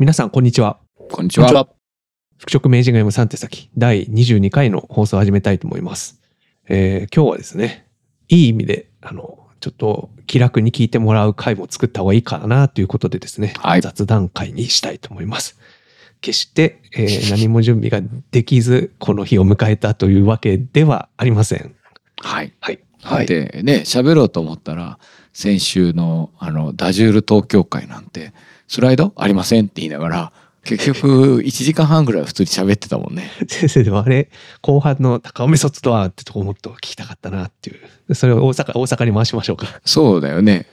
皆さん、こんにちは。こんにちは。復職名人が読む3手先、第22回の放送を始めたいと思います。えー今日はですね、いい意味で、あの、ちょっと気楽に聞いてもらう回も作った方がいいかなということでですね、はい雑談会にしたいと思います。決して、えー何も準備ができず、この日を迎えたというわけではありません。はい。はい。はい。で、ね、喋ろうと思ったら、先週の、あの、ダジュール東京会なんて、スライド？ありませんって言いながら、結局、1時間半ぐらいは普通に喋ってたもんね。先生でもあれ、後半の高尾メソッドはってとこもっと聞きたかったなっていう。それを大阪、大阪に回しましょうか。そうだよね。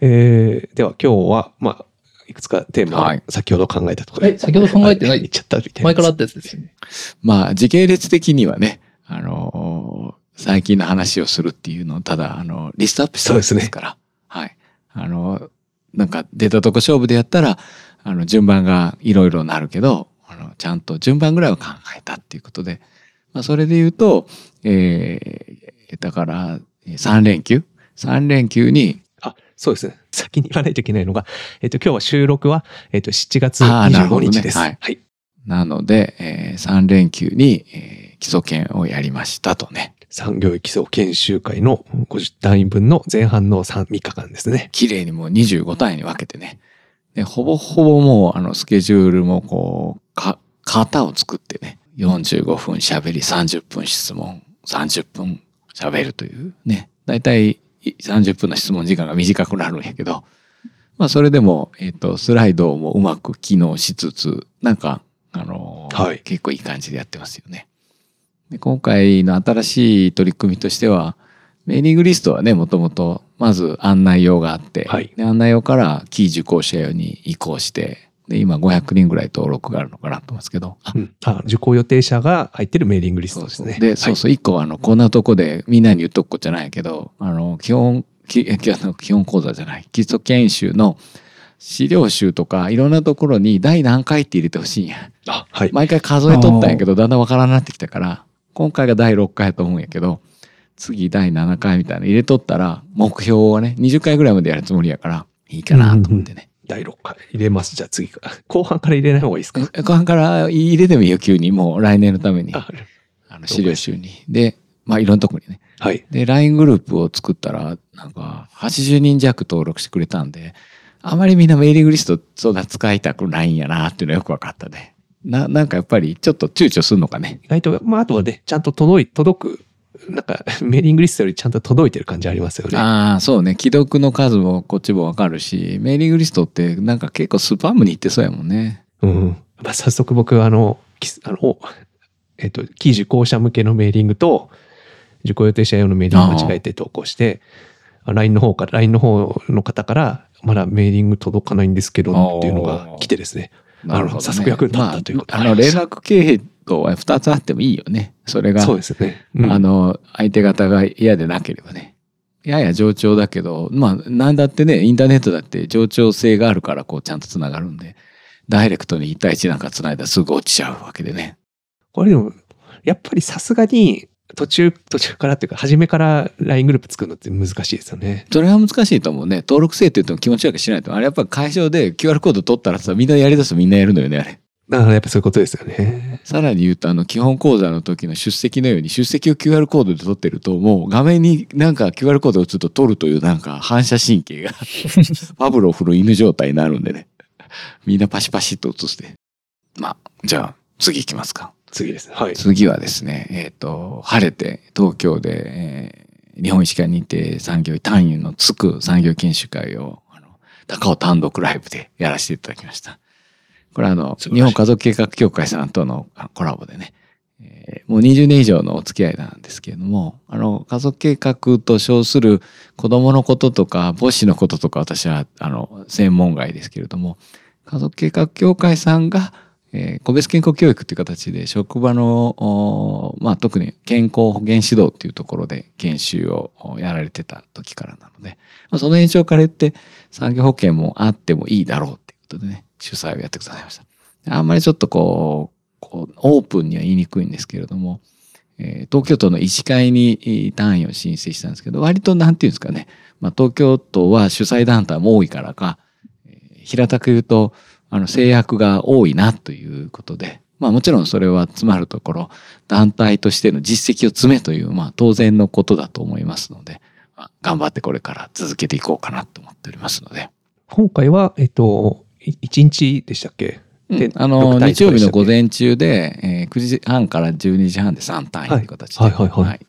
えーでは今日は、まあ、いくつかテーマをはい先ほど考えたところえ先ほど考えてない？言っちゃったみたいな。前からあったやつですよね。まあ、時系列的にはね、あのー最近の話をするっていうのを、ただ、あの、リストアップしたわけですから。はい。あの、なんか、出たとこ勝負でやったら、あの、順番がいろいろなるけど、あの、ちゃんと順番ぐらいは考えたっていうことで、まあ、それで言うと、えー、だから、3連休 ?3 連休に、あ、そうですね。先に言わないといけないのが、えっ、と、今日は収録は、えっ、と、7月あーなるほ25どね日です。はいはい。なので、えー、3連休に、えー基礎研をやりましたとね。産業基礎研修会の50単位分の前半の 3, 3日間ですね。綺麗にもう25単位に分けてね。で、ほぼほぼもうあのスケジュールもこう、か、型を作ってね、45分喋り、30分質問、30分喋るというね。だいたい30分の質問時間が短くなるんやけど、まあそれでも、えっ、と、スライドもうまく機能しつつ、なんか、あのーはい結構いい感じでやってますよね。で今回の新しい取り組みとしては、メーリングリストはね、もともと、まず案内用があって、はいで案内用からキー受講者用に移行して、で、今500人ぐらい登録があるのかなと思うんですけど、あうん。あ、受講予定者が入ってるメーリングリストですね。で、そうそう、一個はあの、こんなとこでみんなに言っとくことじゃないけど、あの、基本、きき あの基本講座じゃない、基礎研修の資料集とか、いろんなところに第何回って入れてほしいんや。あ、はい。毎回数えとったんやけど、だんだんわからんなってきたから、今回が第6回やと思うんやけど、次第7回みたいなの入れとったら、目標をね、20回ぐらいまでやるつもりやから、いいかなと思ってね。第6回入れます。じゃあ次から。後半から入れない方がいいですか？え後半から入れてもいいよ、急に。もう来年のために。ああの資料集に。で、まあいろんなとこにね。はい。で、LINE グループを作ったら、なんか、80人弱登録してくれたんで、あまりみんなメーリングリストそんな使いたくないんやなっていうのはよく分かったね。な、なんかやっぱりちょっと躊躇するのかね？意外と、まあ、あとはね、ちゃんと届い、届く、なんか、メーリングリストよりちゃんと届いてる感じありますよね。ああ、そうね。既読の数もこっちもわかるし、メーリングリストってなんか結構スパムに行ってそうやもんね。うん。まあ、早速僕、あの、きあの、えっと、非受講者向けのメーリングと、受講予定者用のメーリング間違えて投稿して、あ LINE の方から、LINE の方の方から、まだメーリング届かないんですけど、っていうのが来てですね。あの早速役に立ったということまあ、あの、連絡系統は2つあってもいいよね。それが、そうですね。うんあの、相手方が嫌でなければね。やや冗長だけど、まあ、なんだってね、インターネットだって冗長性があるから、こう、ちゃんと繋がるんで、ダイレクトに1対1なんか繋いだらすぐ落ちちゃうわけでね。これでも、やっぱりさすがに、途中、途中からっていうか、初めから LINE グループ作るのって難しいですよね。それは難しいと思うね。登録制って言っても気持ち悪くしないと。あれやっぱ会場で QR コード取ったらさ、みんなやりだすとみんなやるのよね、あれ。だからやっぱそういうことですよね。さらに言うと、あの、基本講座の時の出席のように、出席を QR コードで取ってると、もう画面になんか QR コードをちょっと取るというなんか反射神経が、パブロフの犬状態になるんでね。みんなパシパシっと映して。まあ、じゃあ、次行きますか。次ですね。はい。次はですね、えっ、と、晴れて東京で、えー日本医師会認定産業医単位のつく産業研修会を、あの、高尾単独ライブでやらせていただきました。これはあの、日本家族計画協会さんとのあコラボでね、えーもう20年以上のお付き合いなんですけれども、あの、家族計画と称する子供のこととか母子のこととか私は、あの、専門外ですけれども、家族計画協会さんが、えー個別健康教育という形で職場の、おまあ、特に健康保健指導っていうところで研修をやられてた時からなので、まあ、その延長から言って産業保険もあってもいいだろうっていうことでね、主催をやってくださいました。あんまりちょっとこう、こうオープンには言いにくいんですけれども、えー東京都の医師会に単位を申請したんですけど、割となんていうんですかね、まあ、東京都は主催団体も多いからか、えー平たく言うと、あの制約が多いなということで、まあもちろんそれはつまるところ、団体としての実績を積めという、まあ当然のことだと思いますので、まあ、頑張ってこれから続けていこうかなと思っておりますので。今回は、えっと、1日でしたっけ？で、あの、日曜日の午前中で、えー、9時半から12時半で3単位という形で。はい、はい、はい、はい。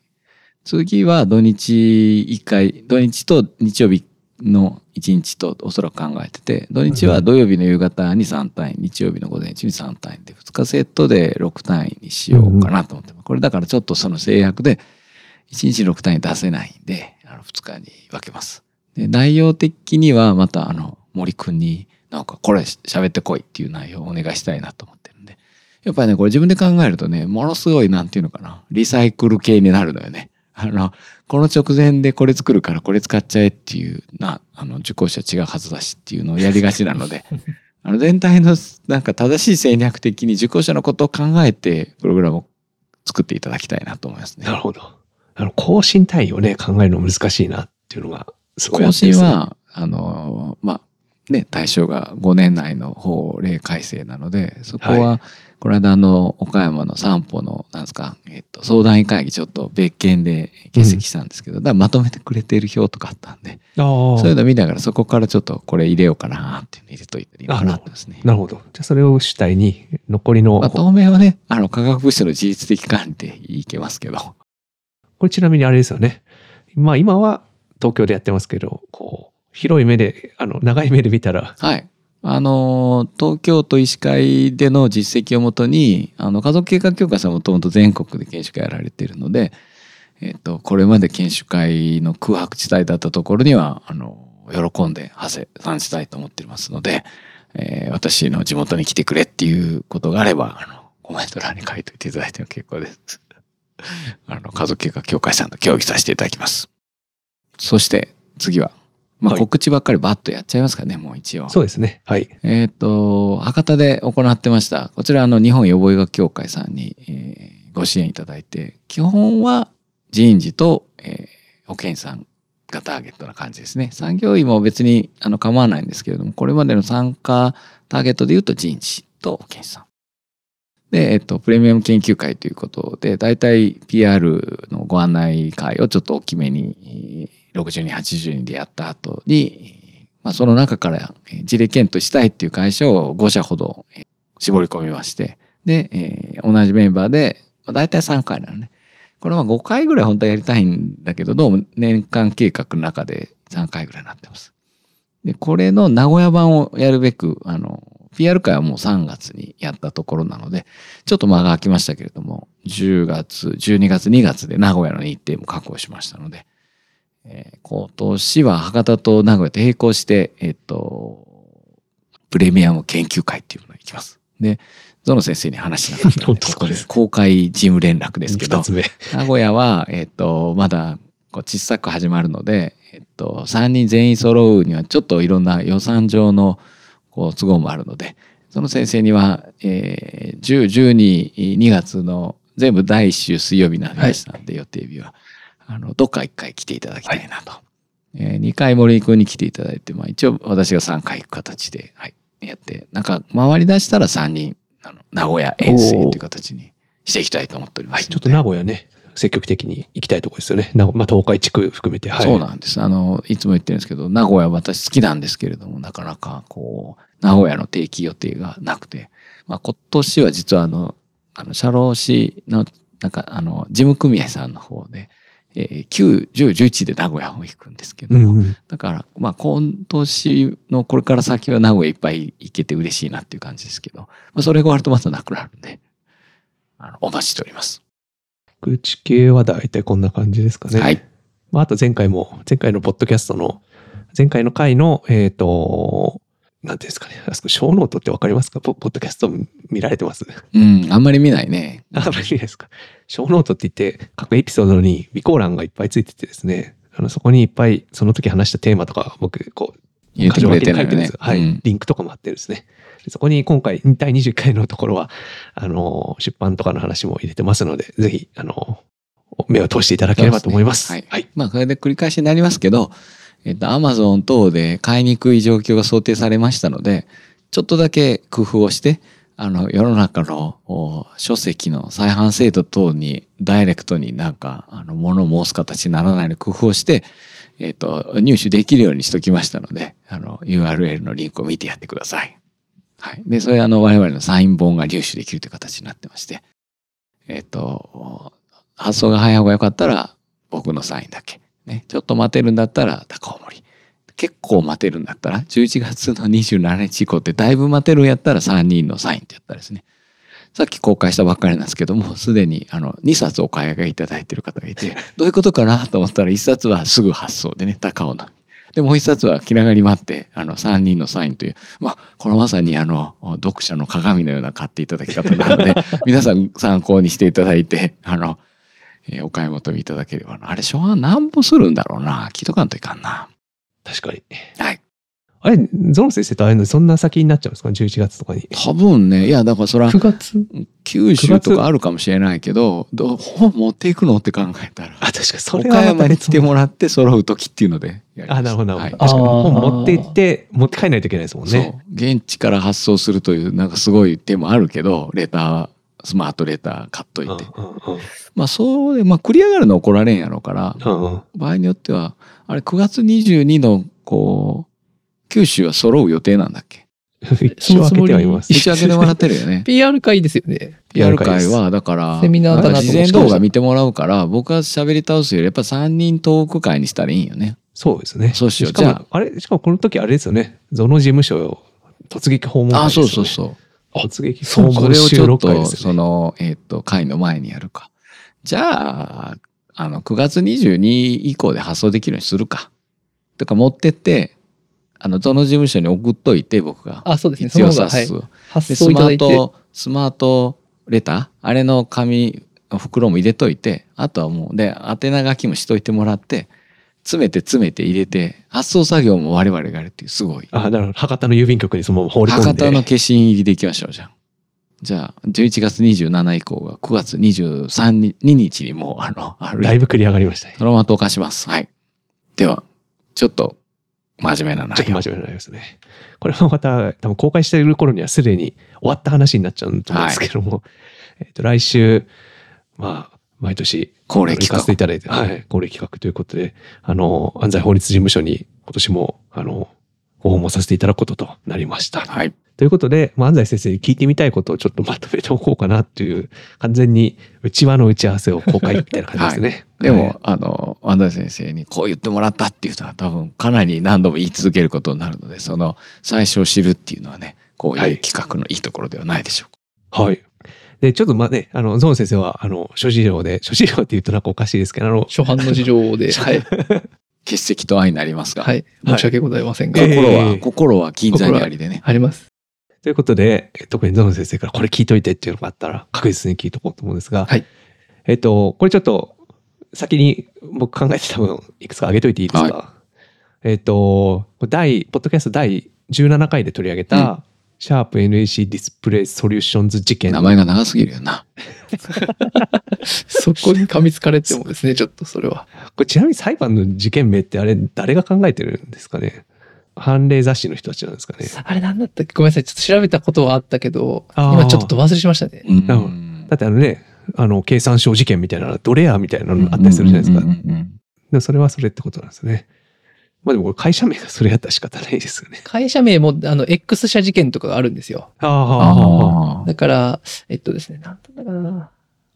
次は土日1回、土日と日曜日の1日とおそらく考えてて、土日は土曜日の夕方に3単位、日曜日の午前中に3単位で、2日セットで6単位にしようかなと思って、うん、これだからちょっとその制約で、1日6単位出せないんで、あの2日に分けます。で内容的にはまたあの森くんになんかこれ喋ってこいっていう内容をお願いしたいなと思ってるんで。やっぱりね、これ自分で考えるとね、ものすごいなんていうのかな、リサイクル系になるのよね。あの、この直前でこれ作るからこれ使っちゃえっていうな、あの、受講者違うはずだしっていうのをやりがちなので、あの、全体のなんか正しい戦略的に受講者のことを考えて、プログラムを作っていただきたいなと思いますね。なるほど。あの、更新単位をね、考えるの難しいなっていうのが、すごい、ね、更新は、あの、まあ、ね、対象が5年内の法令改正なので、そこは、この間の岡山の散歩の、なんですか、えっと、相談委員会議ちょっと別件で欠席したんですけど、うん、だまとめてくれている表とかあったんで、そういうの見ながらそこからちょっとこれ入れようかなって入れといていいのかなってですね。なるほど。じゃあそれを主体に残りの。まあ、当面はね、あの、科学物質の自律的管理でいけますけど。これちなみにあれですよね。まあ今は東京でやってますけど、こう、広い目で、あの、長い目で見たら。はい。あの、東京都医師会での実績をもとに、あの、家族計画協会さんもともと全国で研修会やられているので、えっ、と、これまで研修会の空白地帯だったところには、あの、喜んで、はせ、参したいと思っていますので、えー、私の地元に来てくれっていうことがあれば、あの、コメント欄に書いておいていただいても結構です。あの、家族計画協会さんと協議させていただきます。そして、次は、まあ、告知ばっかりバッとやっちゃいますかね、もう一応。そうですね。はい。えっ、と、博多で行ってました。こちら、あの、日本予防医学協会さんに、えー、ご支援いただいて、基本は人事と、えー、保健師さんがターゲットな感じですね。産業医も別にあの構わないんですけれども、これまでの参加ターゲットで言うと人事と保健師さん。で、えっと、プレミアム研究会ということで、大体 PR のご案内会をちょっと大きめに60人、80人でやった後に、まあ、その中から事例検討したいっていう会社を5社ほど絞り込みまして、で、えー、同じメンバーで、まあ、大体3回なのね。これは5回ぐらい本当はやりたいんだけど、どうも年間計画の中で3回ぐらいになってます。で、これの名古屋版をやるべく、あの、PR 会はもう3月にやったところなので、ちょっと間が空きましたけれども、10月、12月、2月で名古屋の日程も確保しましたので、えー、今年は博多と名古屋と並行して、えっ、と、プレミアム研究会っていうのに行きます。で、ゾノ先生に話しなかったので。公開事務連絡ですけど、名古屋は、えっ、と、まだこう小さく始まるので、えっ、と、3人全員揃うにはちょっといろんな予算上のこう都合もあるので、その先生には、えー、10、12、2月の全部第1週水曜日になりましたんで、はい、予定日は。あの、どっか一回来ていただきたいなと。はい、えー、2回森君に来ていただいて、まあ一応私が3回行く形で、はい、やって、なんか回り出したら3人、あの、名古屋遠征という形にしていきたいと思っております。はい、ちょっと名古屋ね、積極的に行きたいところですよね。まあ、東海地区含めて、はい。そうなんです。あの、いつも言ってるんですけど、名古屋私好きなんですけれども、なかなかこう、名古屋の定期予定がなくて、まあ今年は実はあの、あの、社労士の、なんかあの、事務組合さんの方で、えー、9、10、11で名古屋を行くんですけど、うんうん、だから、まあ、今年のこれから先は名古屋いっぱい行けて嬉しいなっていう感じですけど、まあ、それが終わるとまたなくなるんで、あの、お待ちしております。口系は大体こんな感じですかね。はい。まあ、あと前回も、前回のポッドキャストの、前回の回の、えっ、ー、と、なんていうんですかね。あそこ、 show note ってわかりますか？ポッドキャスト見られてます？うん、あんまり見ないね。あんまり見ないですか？ show note って言って、各エピソードに備考欄がいっぱいついててですね、あの、そこにいっぱい、その時話したテーマとか、僕、こう、入れてくれてるね。はい、うん、リンクとかもあってですね。そこに今回、第20回のところは、あの、出版とかの話も入れてますので、ぜひ、あの、目を通していただければと思います。すね、はい。はい。まあ、これで繰り返しになりますけど、えっと、アマゾン等で買いにくい状況が想定されましたので、ちょっとだけ工夫をして、あの、世の中の書籍の再販制度等にダイレクトになんか、あの、物を申す形にならないように工夫をして、えっ、と、入手できるようにしときましたので、あの、URL のリンクを見てやってください。はい。で、それあの、我々のサイン本が入手できるという形になってまして、えっ、と、発送が早い方がよかったら、僕のサインだけ。ね。ちょっと待てるんだったら、高尾森。結構待てるんだったら、11月の27日以降ってだいぶ待てるんやったら3人のサインってやったらですね。さっき公開したばっかりなんですけども、すでにあの2冊お買い上げいただいてる方がいて、どういうことかなと思ったら1冊はすぐ発送でね、高尾の。で、もう1冊は気長に待って、あの3人のサインという、まあ、このまさにあの、読者の鏡のような買っていただき方なので、皆さん参考にしていただいて、あの、えーお買い求めいただければな。あれ、初版何本するんだろうな。聞いとかんといかんな。確かに。はい。あれ、ゾン先生と会えるのそんな先になっちゃうんですか ?11 月とかに。多分ね、いや、だからそれは9月？九州とかあるかもしれないけど、どう 本持っていくのって考えたら。あ、確かにそれは岡山に来てももらって揃う時っていうのでやりますあ、なるほど、なはいるほど。確かに本持って行って、持って帰らないといけないですもんね。そう。現地から発送するという、なんかすごい手もあるけど、レター、スマートレター買っといて。まあ、そうで、まあ、繰り上がるの怒られんやろうから、場合によっては、あれ、9月22の、こう、九州は揃う予定なんだっけ？一応開けてはいます。一応開けてもらってるよね。PR 会ですよね。PR 会は、だから、セミナーだな事前動画見てもらうから、僕は喋り倒すより、やっぱ3人トーク会にしたらいいんよね。そうですね。そうしようじゃあれ、しかもこの時あれですよね。ゾノ事務所突撃訪問会ねそうそうそう。突撃そ訪問収れをちょっと、ね。その、えっ、と、会の前にやるか。じゃあ、あの、9月22以降で発送できるようにするか。とか持ってって、あの、その事務所に送っといて、僕が。あ、そうですね。そ必要の方が、はい。発で、スマ送いただいて。ート、スマートレター？あれの紙、袋も入れといて、あとはもう、で、宛名書きもしといてもらって、詰めて詰めて入れて、発送作業も我々がやるっていう、すごい。あ、なるほど。博多の郵便局にそのまま放り込んで。博多の消印入りでいきましょう、じゃあ。じゃあ、11月27以降が9月23日日にもう、あの、あるだいぶ繰り上がりましたね。そのまま投下します。はい。では、ちょっと、真面目な内容。ちょっと真面目になりますね。これもまた、多分公開している頃にはすでに終わった話になっちゃうと思うんですけども、えっと、来週、まあ、毎年、恒例企画行かせていただいて、はい、恒例企画ということで、あの、安西法律事務所に今年も、あの、ご訪問させていただくこととなりました。はい。ということで、まあ、安西先生に聞いてみたいことをちょっとまとめておこうかなっていう、完全に内輪の打ち合わせを公開みたいな感じですね。でも、はいあの、安西先生にこう言ってもらったっていうのは多分かなり何度も言い続けることになるので、その最初を知るっていうのはね、こうはいいう企画のいいところではないでしょはい。で、ちょっとまあね、あの、ゾーン先生は、あの、諸事情で、諸事情って言うとなんかおかしいですけど、あの、初版の事情で、はい。欠席扱いになりますが、はい。申し訳ございませんが。ええ心は、ええ心は銀座にありでね。あります。ということで、え特にゾーン先生からこれ聞いといてっていうのがあったら、確実に聞いとこうと思うんですが、はいえっと、これちょっと、先に僕考えて多分、いくつか上げといていいですか、えっと、第、ポッドキャスト第17回で取り上げた、シャープ NEC ディスプレイソリューションズ事件。名前が長すぎるよな。そこに噛みつかれてもですね、ちょっとそれは。これちなみに裁判の事件名ってあれ、誰が考えてるんですかね？判例雑誌の人たちなんですかね？あれなんだったっけ？ごめんなさい。ちょっと調べたことはあったけど、今ちょっと忘れしましたね。うんだってあのね、あの、経産省事件みたいな、ドレアみたいなのあったりするじゃないですか。でもそれはそれってことなんですね。まあでもこれ会社名がそれやったら仕方ないですよね。会社名も、あの、X 社事件とかがあるんですよ。ああ、あだから、えっとですね、なんだかな。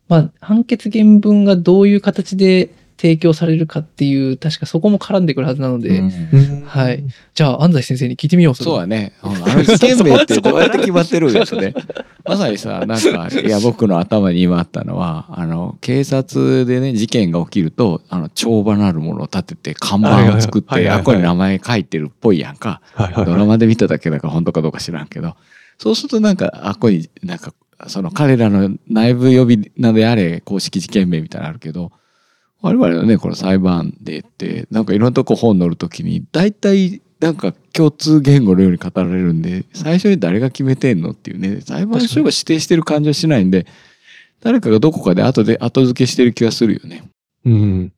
まあ、判決原文がどういう形で提供されるかっていう、確かそこも絡んでくるはずなので、うんはい。じゃあ、安西先生に聞いてみよう、れそうやね。うんあの事件名ってどうやって決まってるんですね。まさにさ、なんか、いや、僕の頭に今あったのは、あの、警察でね、事件が起きると、あの、帳場なるものを立てて、看板を作って、はいあ、これ名前書いてるっぽいやんか。はいはいドラマで見ただけだから本当かどうか知らんけど、そうするとなんか、あっこになんか、その彼らの内部呼び名であれ、公式事件名みたいなのあるけど、我々のね、この裁判でって、なんかいろんなとこ本載るときに、大体なんか共通言語のように語られるんで、最初に誰が決めてんのっていうね、裁判所が指定してる感じはしないんで、誰かがどこかで後で後付けしてる気がするよね。うん。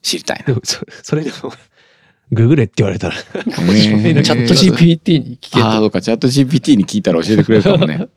知りたいな。そ、それでも、ググれって言われたら、チャット GPT に聞けああ、と。そうか、チャット GPT に聞いたら教えてくれるかもね。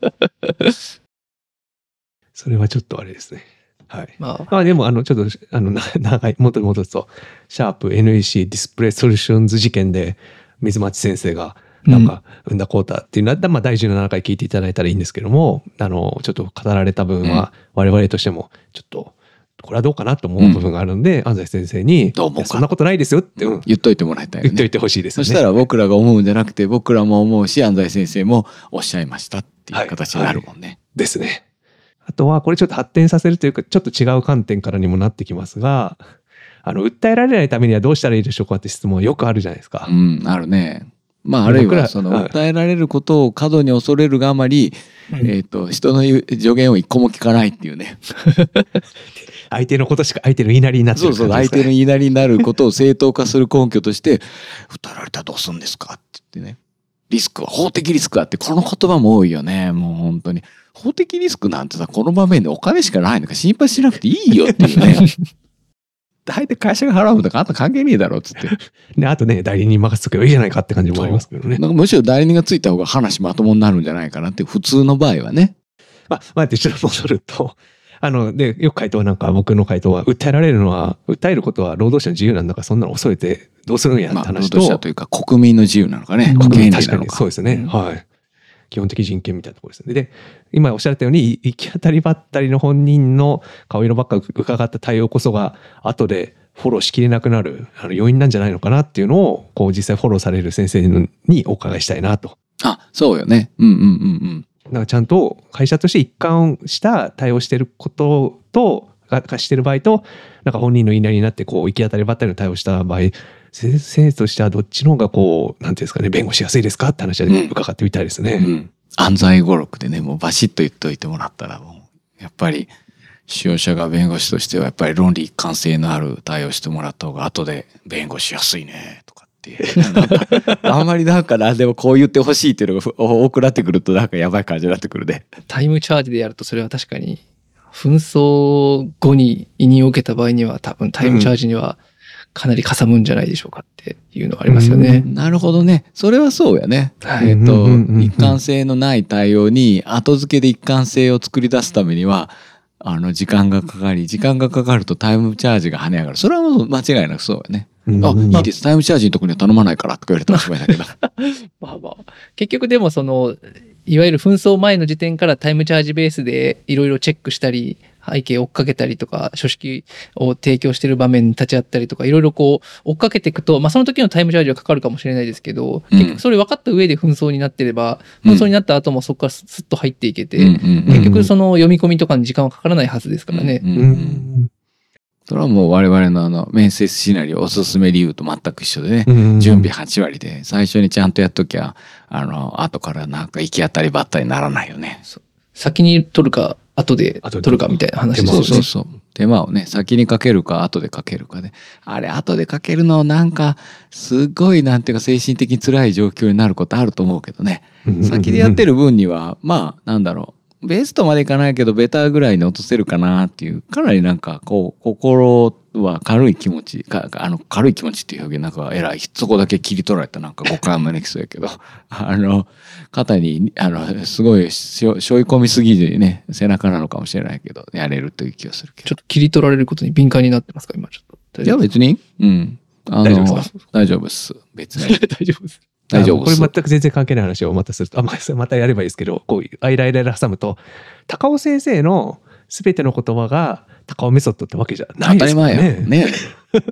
それはちょっとあれですね。はい。まあ、まあでも、あの、ちょっと、あの、な長い、元に戻すと、シャープ NEC ディスプレイソリューションズ事件で、水町先生が、なんか、生んだこうたっていうのは、まあ、第17回聞いていただいたらいいんですけども、あの、ちょっと語られた部分は、我々としても、ちょっと、これはどうかなと思う部分があるんで、安西先生に、どう思うか？いやそんなことないですよって、うん言っといてもらいたいよね。言っといてほしいですよね。そしたら僕らが思うんじゃなくて、僕らも思うし、安西先生もおっしゃいましたっていう形になるもんね。ですね。あとは、これちょっと発展させるというか、ちょっと違う観点からにもなってきますが、あの、訴えられないためにはどうしたらいいでしょうかって質問よくあるじゃないですか。うん、あるね。まあ、あるいは、その、はい訴えられることを過度に恐れるがあまり、うんえっ、と、人の助言を一個も聞かないっていうね。相手のことしか、相手の言いなりになってるそうそう、相手の言いなりになることを正当化する根拠として、訴えられたらどうするんですかって言ってね。リスクは、法的リスクはって、この言葉も多いよね。もう本当に。法的リスクなんてさ、この場面でお金しかないのか心配しなくていいよっていうね。大体会社が払うんだからあんた関係ねえだろっつって。で、あとね、代理人任せとけばいいじゃないかって感じもありますけどね。なんかむしろ代理人がついた方が話まともになるんじゃないかなって普通の場合はね。まあ、待って、ちょっと戻ると、あの、で、よく回答はなんか、僕の回答は、訴えられるのは、訴えることは労働者の自由なんだから、そんなの恐れてどうするんやってまあ、労話と、働者というか国民の自由なのかね。うん権利確かになのか。そうですね。うんはい。基本的人権みたいなところですね。で、今おっしゃったように、行き当たりばったりの本人の顔色ばっか伺った対応こそが、後でフォローしきれなくなるあの要因なんじゃないのかなっていうのを、こう実際フォローされる先生にお伺いしたいなと。あ、そうよね。うんうんうんうん。だからちゃんと会社として一貫した対応してることと、ががしてる場合と、なんか本人の言いなりになって、こう、行き当たりばったりの対応した場合、先生としてはどっちの方がこう、なんていうんですかね、弁護しやすいですかって話はうん伺ってみたいですね。うん。安西語録でね、もうバシッと言っといてもらったら、もう、やっぱり、使用者が弁護士としては、やっぱり論理一貫性のある対応してもらった方が、後で弁護しやすいね、とかって あんまりなんかな、でもこう言ってほしいっていうのが多くなってくると、なんかやばい感じになってくるね。タイムチャージでやるとそれは確かに紛争後に委任を受けた場合には多分タイムチャージにはかなりかさむんじゃないでしょうかっていうのはありますよね。なるほどね。それはそうやね。はいえっ、と、うんうんうんうん一貫性のない対応に後付けで一貫性を作り出すためには、あの、時間がかかり、時間がかかるとタイムチャージが跳ね上がる。それはもう間違いなくそうやね。うんあ、いいです。タイムチャージのとこには頼まないからとか言われたらおしまいだけど。まあまあ、結局でもその、いわゆる紛争前の時点からタイムチャージベースでいろいろチェックしたり、背景追っかけたりとか、書式を提供している場面に立ち会ったりとか、いろいろこう追っかけていくと、まあその時のタイムチャージはかかるかもしれないですけど、うん。結局それ分かった上で紛争になってれば、うん。紛争になった後もそこからスッと入っていけて、うんうんうん結局その読み込みとかに時間はかからないはずですからね。うんうんううん。んそれはもう我々のあの、面接シナリオおすすめ理由と全く一緒でね。うん準備8割で、最初にちゃんとやっときゃ、あの、後からなんか行き当たりばったりにならないよね。先に取るか、後で取るかみたいな話ですよね。そうそうそう。手間をね、先にかけるか、後でかけるかで。あれ、後でかけるの、なんか、すごい、なんていうか、精神的に辛い状況になることあると思うけどね。先でやってる。る分には、まあ、なんだろう。ベストまでいかないけど、ベターぐらいに落とせるかなっていう、かなりなんか、こう、心は軽い気持ち、かあの、軽い気持ちっていう表現、なんか、偉い、そこだけ切り取られた、なんか誤解を招きそうやけど、あの、肩に、あの、すごい、しょ、しょい込みすぎでね、背中なのかもしれないけど、やれるという気がするけちょっと切り取られることに敏感になってますか今ちょっと。ど。いや、別に、うん。あ大丈夫のですか、大丈夫です。別に。大丈夫です。大丈夫です。これ全く全然関係ない話をまたすると、あ、ままたやればいいですけど、こう、あいらいらいら挟むと、高尾先生の全ての言葉が高尾メソッドってわけじゃないですから当たり前や。ね。ね。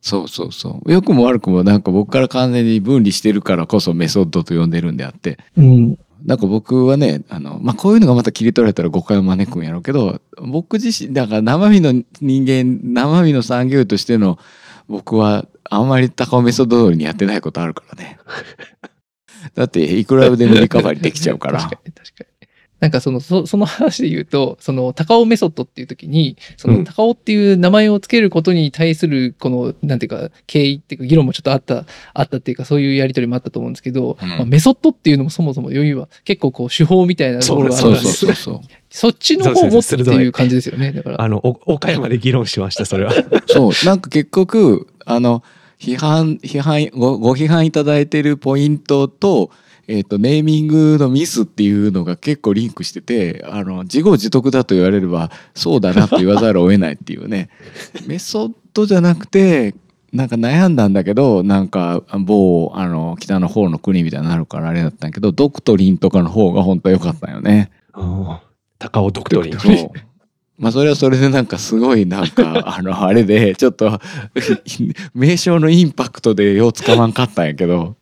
そうそうそう。良くも悪くもなんか僕から完全に分離してるからこそメソッドと呼んでるんであって、うん。なんか僕はね、あの、まあ、こういうのがまた切り取られたら誤解を招くんやろうけど、僕自身、だから生身の人間、生身の産業医としての僕はあんまり高尾メソッド通りにやってないことあるからね。だっていくらでもリカバリーできちゃうから。確かに確かに。なんかその、そその話で言うと、その、高尾メソッドっていう時に、そうんの、高尾っていう名前をつけることに対する、この、なんていうか、経緯っていうか、議論もちょっとあった、あったっていうか、そういうやりとりもあったと思うんですけど、うんまあ、メソッドっていうのもそもそも余裕は、結構こう、手法みたいなところがあるそうからそうそうそう。そっちの方もっていう感じですよね。だから。あの、お岡山で議論しました、それは。そう、なんか結局、あの、批判、批判、ご、ご批判いただいているポイントと、えっ、と、ネーミングのミスっていうのが結構リンクしてて、あの、自業自得だと言われれば、そうだなと言わざるを得ないっていうね。メソッドじゃなくて、なんか悩んだんだけど、なんか某、あの、北の方の国みたいになるからあれだったんやけど、ドクトリンとかの方が本当は良かったよね。高尾ドクトリン。まあそれはそれでなんかすごいなんか、あの、あれで、ちょっと、名称のインパクトでようつかまんかったんやけど、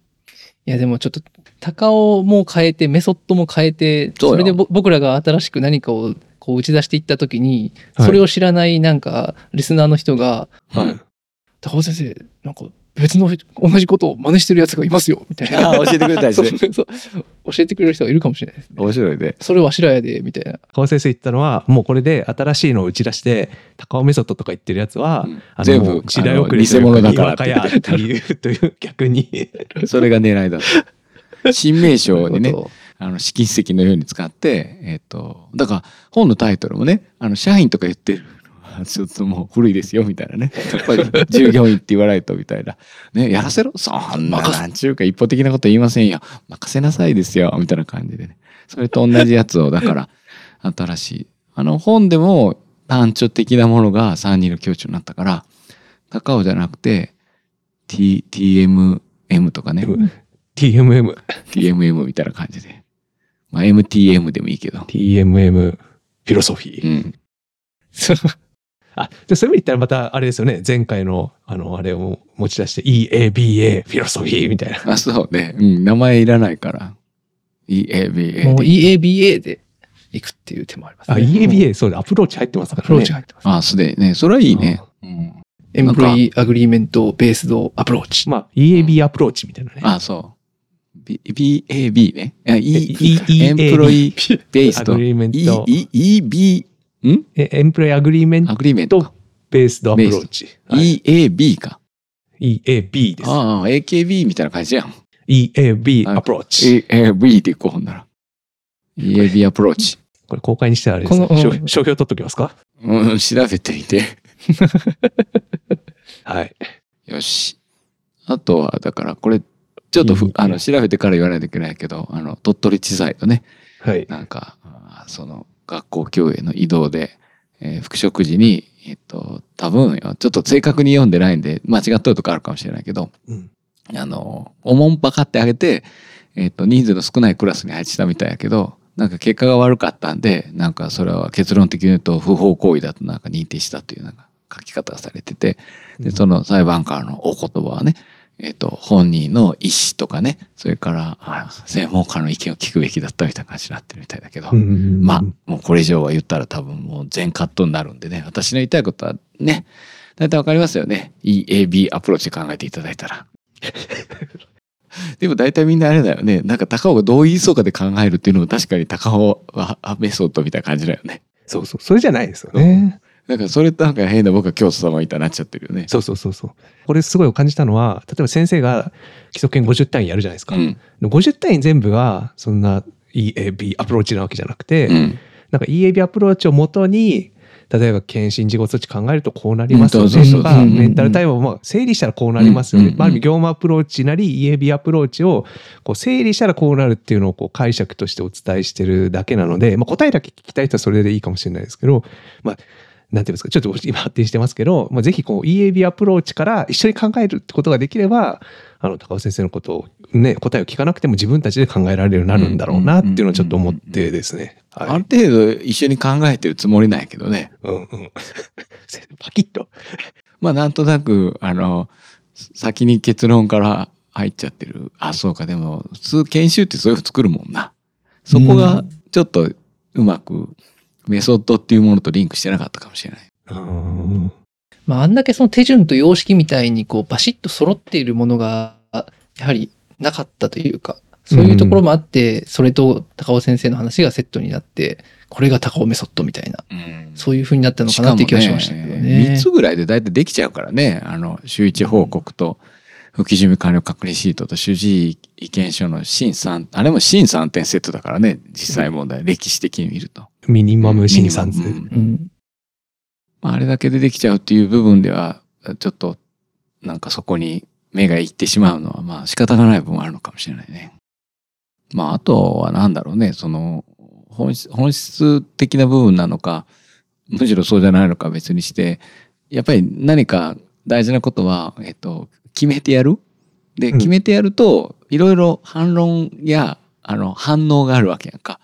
いやでもちょっと高尾も変えてメソッドも変えてそれでぼ僕らが新しく何かをこう打ち出していった時にはいそれを知らないなんかリスナーの人がはい。「高尾先生なんか別の同じことを真似してるやつがいますよ」みたいな教えてくれたり そうして。そう教えてくれる人がいるかもしれないですね。面白いで。それわしらやでみたいな。川先生言ったのは、もうこれで新しいのを打ち出して、高尾メソッドとか言ってるやつは、うんあの全部時代遅れあの偽物だからってにわかやっていう、という逆に。それが狙いだった。新名称にねあの、試金石のように使って、えっ、と、だから本のタイトルもね、あの、社員とか言ってるのはちょっともう古いですよ、みたいなね。やっぱり従業員って言わないと、みたいな。ね、やらせろそんな、なんちゅうか一方的なこと言いませんよ。任せなさいですよ、みたいな感じでね。それと同じやつを、だから、新しい。あの、本でも単調的なものが3人の境地になったから、高尾じゃなくて、T、TMM とかね。TMM、TMM みたいな感じで。まあ MTM でもいいけど。TMM フィロソフィー。うん。そうあ、でそういう意味で言ったらまたあれですよね。前回の、あの、あれを持ち出して EABA フィロソフィーみたいな。あ、そうね。うん。名前いらないから。EABA もうで。EABA で行くっていう手もありますあ、ね。EABA、そうだ、アプローチ入ってますからね。アプローチが入ってます。あ、すでにね。それはいいね。うん。 Employ ee agreement based approach。まあ、EAB アプローチみたいなね。あ、そう。B、BAB ね。E、E- E、employeeベースアとグリーメン E、ト、E、EB、ん？えエンプロイアグリーメンアグリーメントト。ベースドアプローチ。はい EAB か。EAB です。ああ、AKB みたいな感じじゃん。EAB アプローチ。EAB でいこうほんなら。EAB アプローチ。これ公開にしてあれですね。商標取っときますか？うん、調べてみて。はい。よし。あとは、だから、これ、ちょっとふあの、調べてから言わないといけないけど、あの、鳥取地裁とね、はい。なんか、その、学校教への移動で、えー復職時に、えっと、多分よ、ちょっと正確に読んでないんで、間違っとるとこあるかもしれないけど、うん。あの、おもんぱかってあげて、えっと、人数の少ないクラスに配置したみたいやけど、なんか結果が悪かったんで、なんかそれは結論的に言うと不法行為だとなんか認定したというなんか書き方がされてて、で、その裁判官のお言葉はね、えっ、と、本人の意思とかね、それから、あ専門家の意見を聞くべきだったみたいな感じになってるみたいだけど、うんまあ、もうこれ以上は言ったら多分もう全カットになるんでね、私の言いたいことはね、大体わかりますよね。EAB アプローチで考えていただいたら。でも大体みんなあれだよね。なんか高尾がどう言いそうかで考えるっていうのも確かに高尾はあメソッドみたいな感じだよね。そうそう。それじゃないですよね。なんかそれなんか変な僕は教祖様みたいになっちゃってるよね。そうそうそうそう。これすごい感じたのは、例えば先生が基礎研50単位やるじゃないですか。うん。50単位全部がそんな EAB アプローチなわけじゃなくて、うん。なんか EAB アプローチをもとに、例えば健診事後措置考えるとこうなりますよねとか、メンタル対応も整理したらこうなりますよね。まあ、ある意味業務アプローチなり EAB アプローチをこう整理したらこうなるっていうのをこう解釈としてお伝えしてるだけなので、まあ、答えだけ聞きたい人はそれでいいかもしれないですけど、まあ、なんていうんですか、ちょっと今発展してますけど、まあ、ぜひこう EAB アプローチから一緒に考えるってことができれば、あの、高尾先生のことをね、答えを聞かなくても自分たちで考えられるようになるんだろうなっていうのをちょっと思ってですね。はいある程度一緒に考えてるつもりなんやけどね。うんうん。パキッと。まあなんとなく、あの、先に結論から入っちゃってる。あ、そうか。でも、普通研修ってそういうの作るもんな。そこがちょっとうまくメソッドっていうものとリンクしてなかったかもしれない。うんまあ、あんだけその手順と様式みたいにこうバシッと揃っているものがやはりなかったというかそういうところもあって、それと高尾先生の話がセットになってこれが高尾メソッドみたいなそういう風になったのかなって気がしましたけどね。3つぐらいで大体できちゃうからね。あの、週一報告と、復帰準備完了確認シートと主治医意見書の審3、あれも審3点セットだからね。実際問題、歴史的に見ると。ミニマム審査図。うんあ、あれだけでできちゃうっていう部分では、ちょっと、なんかそこに目がいってしまうのはまあ仕方がない部分はあるのかもしれないね。まああとは何だろうねその本質本質的な部分なのかむしろそうじゃないのか別にしてやっぱり何か大事なことは、えっと、決めてやる。でうん決めてやるといろいろ反論やあの反応があるわけやんか。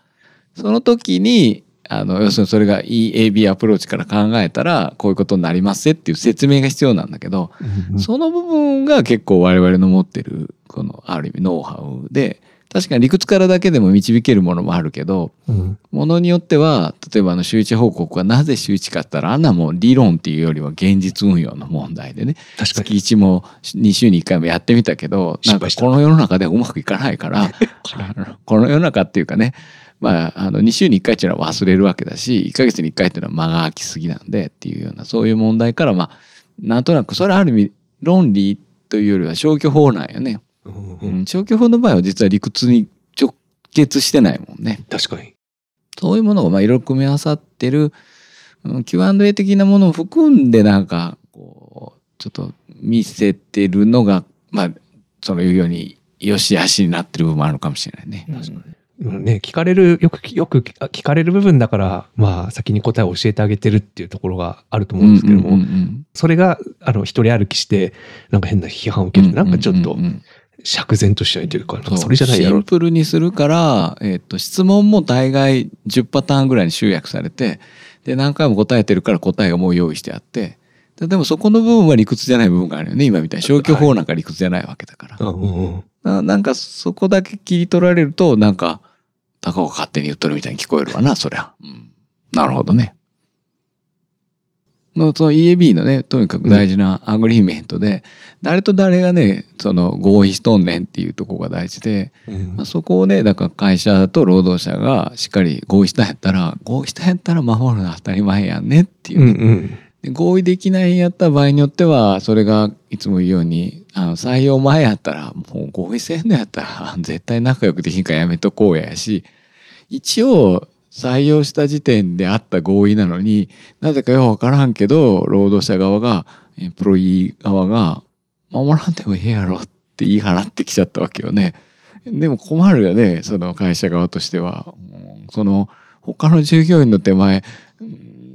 その時にあの要するにそれが EAB アプローチから考えたらこういうことになりますっていう説明が必要なんだけど、うんその部分が結構我々の持ってるこのある意味ノウハウで確かに理屈からだけでも導けるものもあるけどうん。ものによっては例えばあの周知報告がなぜ周知かって言ったらあんなもん理論っていうよりは現実運用の問題でね。確か月に。1も2週に1回もやってみたけどなんかこの世の中ではうまくいかないから この世の中っていうかねまあ、あの2週に1回っていうのは忘れるわけだし1ヶ月に1回っていうのは間が空きすぎなんでっていうようなそういう問題からまあなんとなくそれはある意味論理というよりは消去法なんよね。うん消去法の場合は実は理屈に直結してないもんね。確かに。そういうものがまあいろいろ組み合わさってるうん Q&A 的なものを含んでなんかこうちょっと見せてるのがまあそのいうように良し悪しになってる部分もあるのかもしれないね。確かに。うんね、聞かれる、よく、よく聞かれる部分だから、まあ、先に答えを教えてあげてるっていうところがあると思うんですけども、うんうんうんそれが、あの、一人歩きして、なんか変な批判を受ける。なんかちょっと釈然としないというか、なんかそれじゃないやろ。シン。プルにするから、えっと質問も大概10パターンぐらいに集約されてで何回も答えてるから答えがもう用意してあってででもそこの部分は理屈じゃない部分があるよね今みたいに。消去法なんか理屈じゃないわけだから、うんうんうん。ななんかそこだけ切り取られるとなんか高尾が勝手に言っとるみたいに聞こえるわなそりゃ、うん、なるほどね。のその EAB のねとにかく大事な agreement で、誰と誰がねその合意しとんねんっていうところが大事で、うん。まあ、そこをねだから会社と労働者がしっかり合意したんやったら合意したんやったら守るのは当たり前やんねっていううね、んうんで合意できないんやった場合によってはそれがいつも言うようにあの採用前やったらもう合意せんのやったら 絶対仲良くできんからやめとこうやし一応採用した時点であった合意なのになぜかようわからんけど労働者側がエプロイ側が守らんでもええやろって言い払ってきちゃったわけよね。でも困るよねその会社側としては。その他の従業員の手前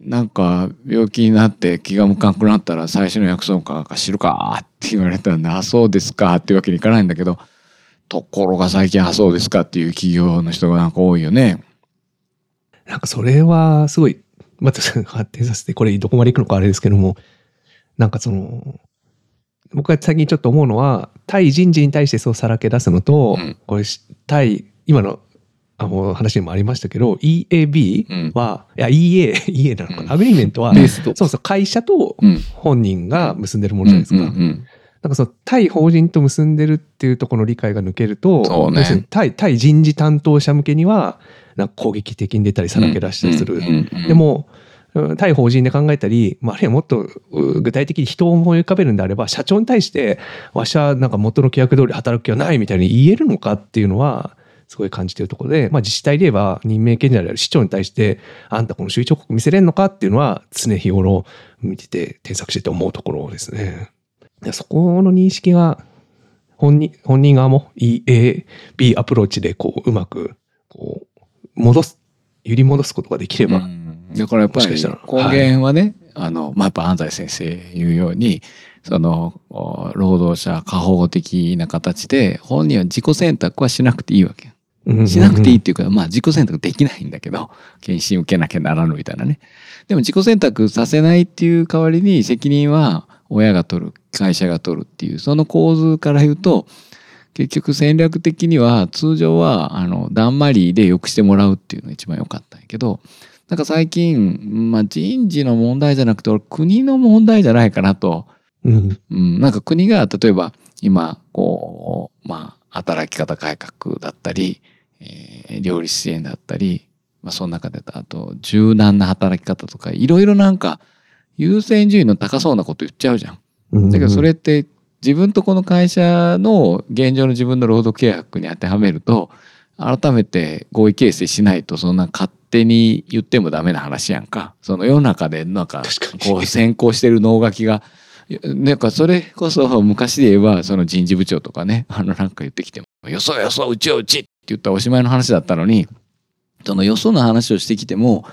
なんか病気になって気が向かんくなったら最初の約束かか知るかって言われたらなあそうですかっていうわけにいかないんだけどところが最近あそうですかっていう企業の人がなんか多いよね。なんかそれはすごい、また発展させて、これどこまで行くのかあれですけども、なんかその、僕が最近ちょっと思うのは、対人事に対してそうさらけ出すのと、うんこれし対、今のあの話にもありましたけど、EAB は、いや、EA、EA なのかうん。な、 agreement は。そうそう、会社とうん。本人が結んでるものじゃないですか。うんうんなんかその対法人と結んでるっていうところの理解が抜けると、ね。要するに対対人事担当者向けには、なんか攻撃的に出たりさらけ出したりする。うんうんうん。でも、うん対法人で考えたり、まあ、あるいはもっとう具体的に人を思い浮かべるんであれば、社長に対して、わしはなんか元の規約通り働く気はないみたいに言えるのかっていうのは、すごい感じているところで、まあ、自治体で言えば任命権者である市長に対して、あんたこの周知報告見せれんのかっていうのは、常日頃見てて、添削してて思うところですね。そこの認識が、本人、本人側も EA、B アプローチでこう、うまく、こう、戻す、揺り戻すことができれば、うん。だからやっぱり根ら。源はね、あのまあ、やっぱ安西先生言うようにそのお労働者過保護的な形で本人は自己選択はしなくていいわけしなくていいっていうか、まあ自己選択できないんだけど 検診受けなきゃならぬみたいなね。でも自己選択させないっていう代わりに責任は親が取る会社が取るっていうその構図から言うと結局戦略的には通常はあのだんまりで良くしてもらうっていうのが一番良かったんやけどなんか最近、まあ、人事の問題じゃなくて俺国の問題じゃないかなと、うん。うん、なんか国が例えば今こうまあ働き方改革だったり、えー両立支援だったり、まあ、その中であと柔軟な働き方とかいろいろなんか優先順位の高そうなこと言っちゃうじゃん。うんだけどそれって自分とこの会社の現状の自分の労働契約に当てはめると改めて合意形成しないとそんな勝手に言ってもダメな話やんか。その世の中でなんかこう先行してる能書きがなんかそれこそ昔で言えばその人事部長とかねあのなんか言ってきても「よそよそうちはうち」って言ったらおしまいの話だったのにそのよその話をしてきても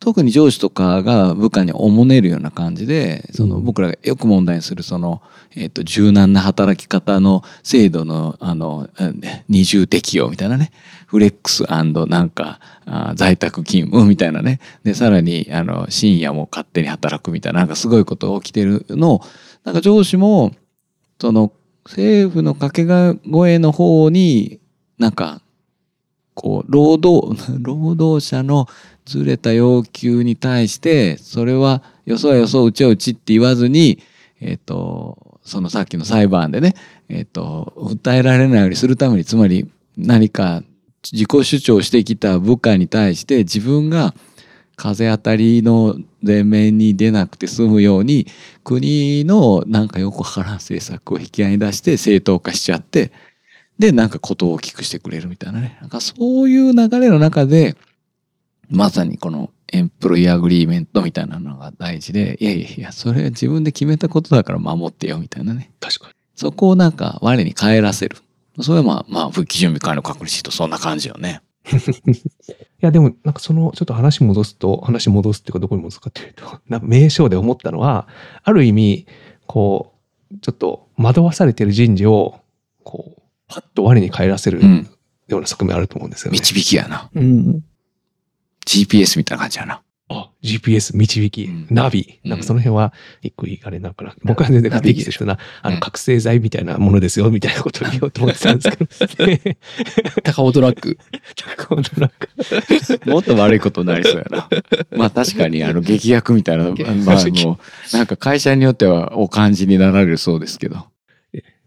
特に上司とかが部下におもねるような感じでそのうん。僕らがよく問題にするその、えっと柔軟な働き方の制度のあのうん二重適用みたいなね。フレックスなんかあ在宅勤務みたいなね。でさらにあの深夜も勝手に働くみたいななんかすごいことが起きてるのをなんか上司もその政府の掛け声の方になんかこう労働 労働者のずれた要求に対してそれはよそはよそうちはうちって言わずにえっ、とそのさっきの裁判でねえっ、と訴えられないようにするためにつまり何か自己主張してきた部下に対して自分が風当たりの前面に出なくて済むように国のなんかよくわからん政策を引き合いに出して正当化しちゃってでなんかことを大きくしてくれるみたいなねなんかそういう流れの中でまさにこの employee agreement みたいなのが大事でいやいやいやそれは自分で決めたことだから守ってよみたいなね確かに。そこをなんか我に返らせるそれはまあまあ復帰準備会の確立とそんな感じよね。いや、でも、なんかその、ちょっと話戻すと、話戻すっていうか、どこに戻すかっていうと、な名称で思ったのは、ある意味、こう、ちょっと惑わされてる人事を、こう、パッと我に返らせるうん。ような側面あると思うんですよね。導きやな。うん。GPS みたいな感じやな。あ、GPS、導きうん、ナビ、うんなんかその辺は、一個いいあれなんかな。僕は全然不適切な、あの、うん覚醒剤みたいなものですよ、みたいなことを言おうと思ってたんですけど。高尾ドラッグ。このなんかもっと悪いことになりそうやな。まあ確かにあの劇薬みたいな、まあもう、なんか会社によってはお感じになられるそうですけど。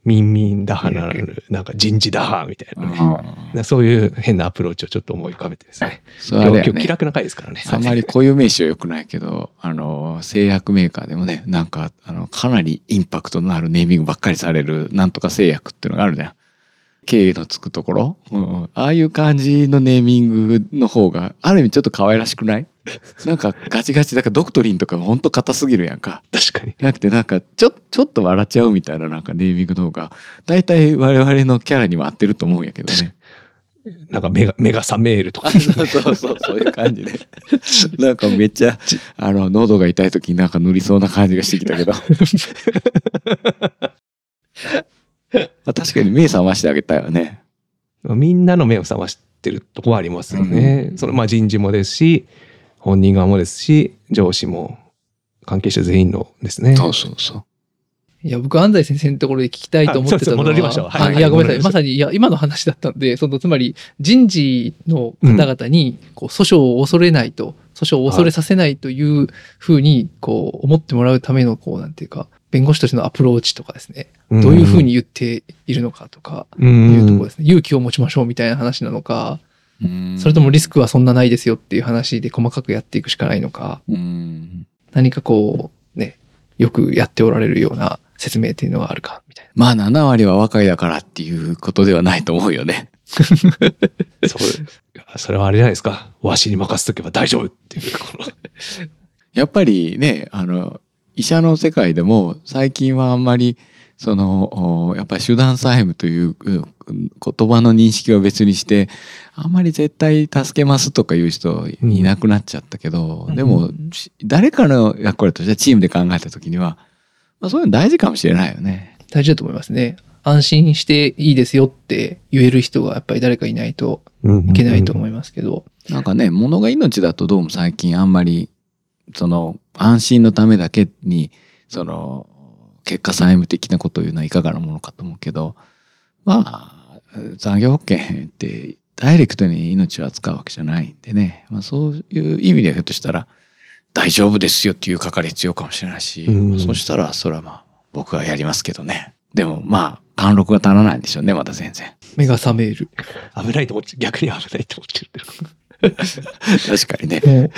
民民打破ならぬ、なんか人事打破みたいなね。そういう変なアプローチをちょっと思い浮かべてですね。それね。今日気楽な回ですからね。あんまり固有名詞は良くないけど、あの、製薬メーカーでもね、なんか、あの、かなりインパクトのあるネーミングばっかりされる、なんとか製薬っていうのがあるじゃん。K のつくところ、うん、ああいう感じのネーミングの方が、ある意味ちょっと可愛らしくない？なんかガチガチだからドクトリンとかほんと硬すぎるやんか。確かに。なくてなんかちょちょっと笑っちゃうみたいななんかネーミングの方が大体我々のキャラには合ってると思うんやけどね。なんかメガ、メガサメールとかあ。そうそうそういう感じで。なんかめっちゃあの喉が痛い時になんか塗りそうな感じがしてきたけど。まあ確かに目覚ましてあげたよね。みんなの目を覚ましてるとこはありますよね。そのまあ人事もですし、本人側もですし、上司も関係者全員のですね。そうそうそう。いや、僕、安西先生のところで聞きたいと思ってたのは、戻りましょうはいあいや、ごめんなさい。まさに、いや、今の話だったんで、その、つまり、人事の方々に、こう、訴訟を恐れないと、訴訟を恐れさせないというふうに、こう、思ってもらうための、こう、なんていうか、弁護士としてのアプローチとかですね、んどういうふうに言っているのかとか、ういうところですね。勇気を持ちましょうみたいな話なのか、それともリスクはそんなないですよっていう話で細かくやっていくしかないのか、うん何かこう、ね、よくやっておられるような説明っていうのがあるか、みたいな。まあ7割は若いだからっていうことではないと思うよね。そうそれはあれじゃないですか。わしに任せとけば大丈夫っていう、この。やっぱりね、あの、医者の世界でも最近はあんまり、その、おやっぱり手段債務といううん言葉の認識は別にして、あんまり絶対助けますとかいう人いなくなっちゃったけど、うんでも、し誰かの役割としてチームで考えた時には、まあそういうの大事かもしれないよね。大事だと思いますね。安心していいですよって言える人がやっぱり誰かいないといいけないと思いますけど。なんかね、物が命だとどうも最近あんまり、その、安心のためだけに、その、結果債務的なことを言うのはいかがなものかと思うけど、まあ、残業保険ってダイレクトに命を扱うわけじゃないんでね、まあそういう意味ではひょっとしたら、大丈夫ですよっていう係必要かもしれないし、うんそしたらそれはまあ僕はやりますけどね。でもまあ、貫禄が足らないんでしょうね、まだ全然。目が覚める。危ないと思って、逆に危ないと思ってる。確かにね。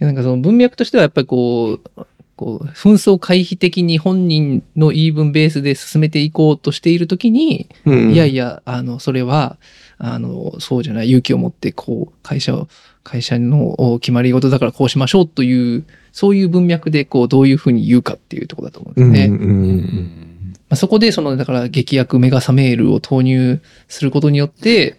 いやなんかその文脈としてはやっぱりこう、こう、紛争回避的に本人の言い分ベースで進めていこうとしているときに、うんいやいや、あの、それは、あの、そうじゃない、勇気を持って、こう、会社を、会社のお決まり事だからこうしましょうという、そういう文脈で、こう、どういうふうに言うかっていうところだと思うんですね。うんうんうんまあ、そこで、その、だから、劇薬メガサメールを投入することによって、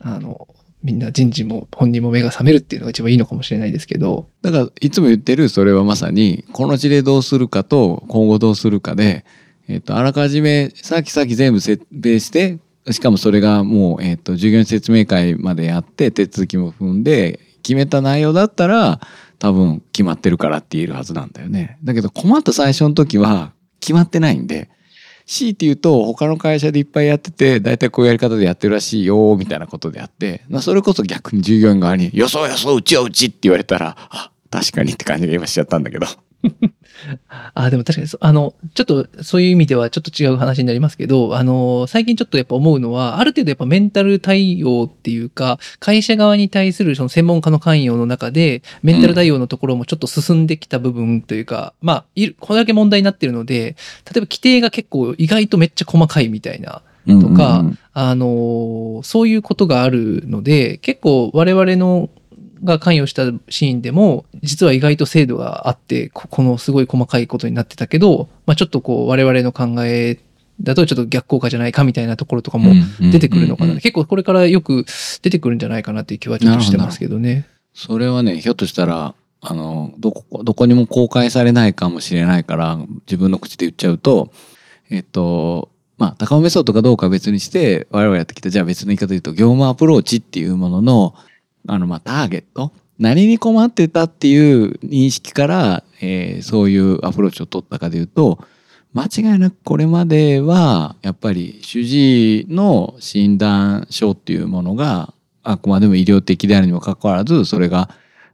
あの、みんな人事も本人も目が覚めるっていうのが一番いいのかもしれないですけど、だからいつも言ってるそれはまさにこの事例どうするかと今後どうするかで、えっとあらかじめさっきさっき全部設定してしかもそれがもう、えっと従業員説明会までやって手続きも踏んで決めた内容だったら多分決まってるからって言えるはずなんだよね。だけど困った最初の時は決まってないんで強いて言うと他の会社でいっぱいやってて大体こういうやり方でやってるらしいよみたいなことであって、まあ、それこそ逆に従業員側に「よそうよそううちはうち」って言われたら「あ確かに」って感じが今しちゃったんだけど。あ、でも確かにそ、あの、ちょっとそういう意味ではちょっと違う話になりますけど、あの、最近ちょっとやっぱ思うのは、ある程度やっぱメンタル対応っていうか、会社側に対するその専門家の関与の中で、メンタル対応のところもちょっと進んできた部分というか、まあ、いる、これだけ問題になってるので、例えば規定が結構意外とめっちゃ細かいみたいな、とかうんうん。あの、そういうことがあるので、結構我々のが関与したシーンでも、実は意外と精度があって、ここのすごい細かいことになってたけど、まあちょっとこう我々の考えだとちょっと逆効果じゃないかみたいなところとかも出てくるのかな。うんうんうん結構これからよく出てくるんじゃないかなっていう気はちょっとしてますけどね。それはねひょっとしたらあのどこどこにも公開されないかもしれないから自分の口で言っちゃうとえっとまあ高尾メソッドかどうかは別にして我々やってきたじゃあ別の言い方で言うと業務アプローチっていうもののあのまあターゲット？何に困ってたっていう認識から、えーそういうアプローチを取ったかで言うと間違いなくこれまではやっぱり主治医の診断書っていうものがあくまでも医療的であるにもかかわらずそれが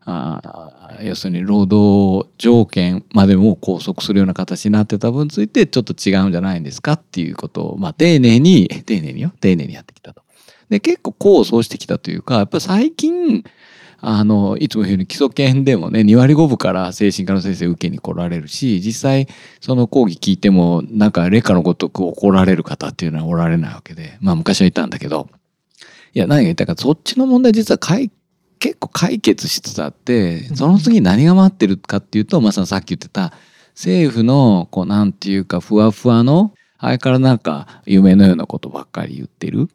あ要するに労働条件までも拘束するような形になってた分についてちょっと違うんじゃないんですかっていうことを、まあ、丁寧に丁寧によ丁寧にやってきたと。で結構功を奏してきたというかやっぱ最近あのいつも言うように基礎研でもね2割5分から精神科の先生受けに来られるし実際その講義聞いてもなんか劣化のごとく怒られる方っていうのはおられないわけでまあ昔はいたんだけどいや何が言いたかそっちの問題実は解結構解決しつつあってその次何が待ってるかっていうとまささっき言ってた政府のこうなんていうかふわふわのあれからなんか夢のようなことばっかり言ってる。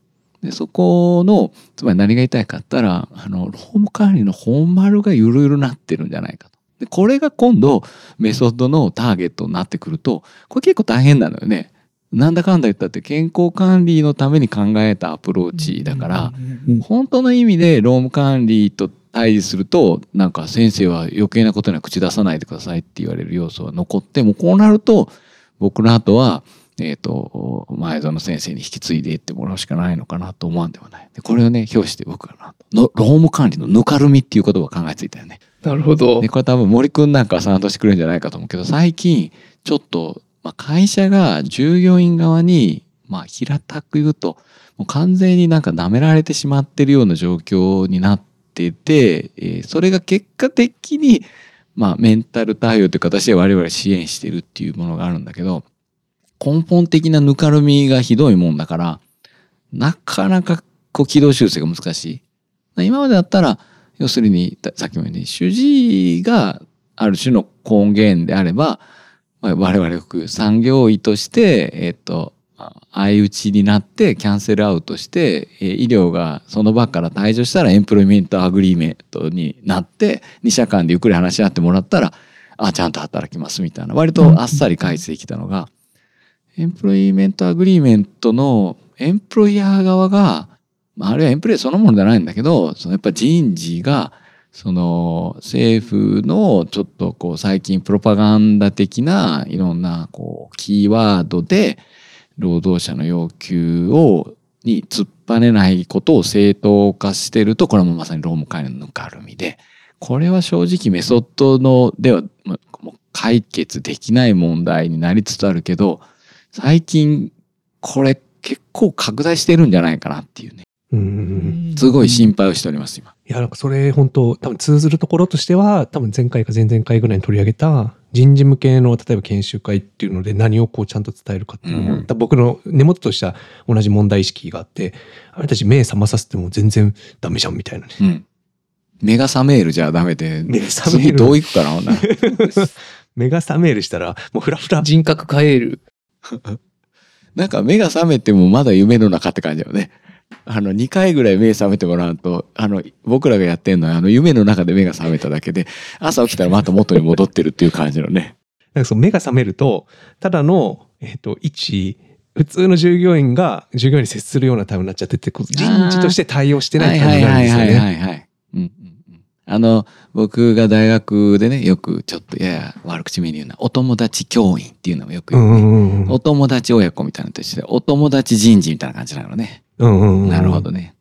でそこのつまり何が言いたいかって言ったらあの労務管理の本丸がゆるゆるなってるんじゃないかと。でこれが今度メソッドのターゲットになってくるとこれ結構大変なのよね。なんだかんだ言ったって健康管理のために考えたアプローチだから、本当の意味で労務管理と対峙するとなんか先生は余計なことには口出さないでくださいって言われる要素は残ってもうこうなると僕の後はえっ、と前園先生に引き継いでいってもらうしかないのかなと思わんではない。でこれをね表して僕はなの労務管理のぬかるみっていう言葉を考えついたよね。なるほどで。これ多分森くんなんかは賛同してくれるんじゃないかと思うけど最近ちょっと、まあ、会社が従業員側にまあ平たく言うともう完全になんか舐められてしまってるような状況になってて、えーそれが結果的にまあメンタル対応という形で我々支援してるっていうものがあるんだけど根本的なぬかるみがひどいもんだからなかなかこう軌道修正が難しい。今までだったら要するにさっきも言ったように主治医がある種の根源であれば、我々よく産業医として、えっと相打ちになって cancel out して、医療がその場から退場したら employment agreement になって2社間でゆっくり話し合ってもらったらあちゃんと働きますみたいな割とあっさり返してきたのが、 employment agreement の employer 側がまああるいは employee そのものじゃないんだけどそのやっぱ人事がその政府のちょっとこう最近プロパガンダ的ないろんなこうキーワードで労働者の要求をに突っぱねないことを正当化してるとこれもまさに労務管理のぬかるみで。これは正直メソッドのではもう解決できない問題になりつつあるけど最近これ結構拡大してるんじゃないかなっていうねうんうんうんすごい心配をしております今。いや、なんかそれ本当多分通ずるところとしては、多分前回か前々回ぐらいに取り上げた、人事向けの例えば研修会っていうので何をこうちゃんと伝えるかっていうのも、うん僕の根元とした同じ問題意識があってあれたち目覚まさせても全然ダメじゃんみたいなね。うん。目が覚めるじゃダメで、目が覚める次どういくかな、なら 目が覚めるしたらもうフラフラ。人格変える。なんか目が覚めてもまだ夢の中って感じだよね。あの、2回ぐらい目覚めてもらうと、あの、僕らがやってんのは、あの、夢の中で目が覚めただけで、朝起きたらまた元に戻ってるっていう感じのね。なんかその目が覚めるとただの、えっと一普通の従業員が従業員に接するような対応になっちゃってて人事として対応してない感じになるんですよね。はいはいはいはいはい。うんあの、僕が大学でね、よくちょっとやや悪口メニューな、お友達教員っていうのもよく言うね、うんうんうんお友達親子みたいなのと一緒で、お友達人事みたいな感じなのね。うんうんうんなるほどね。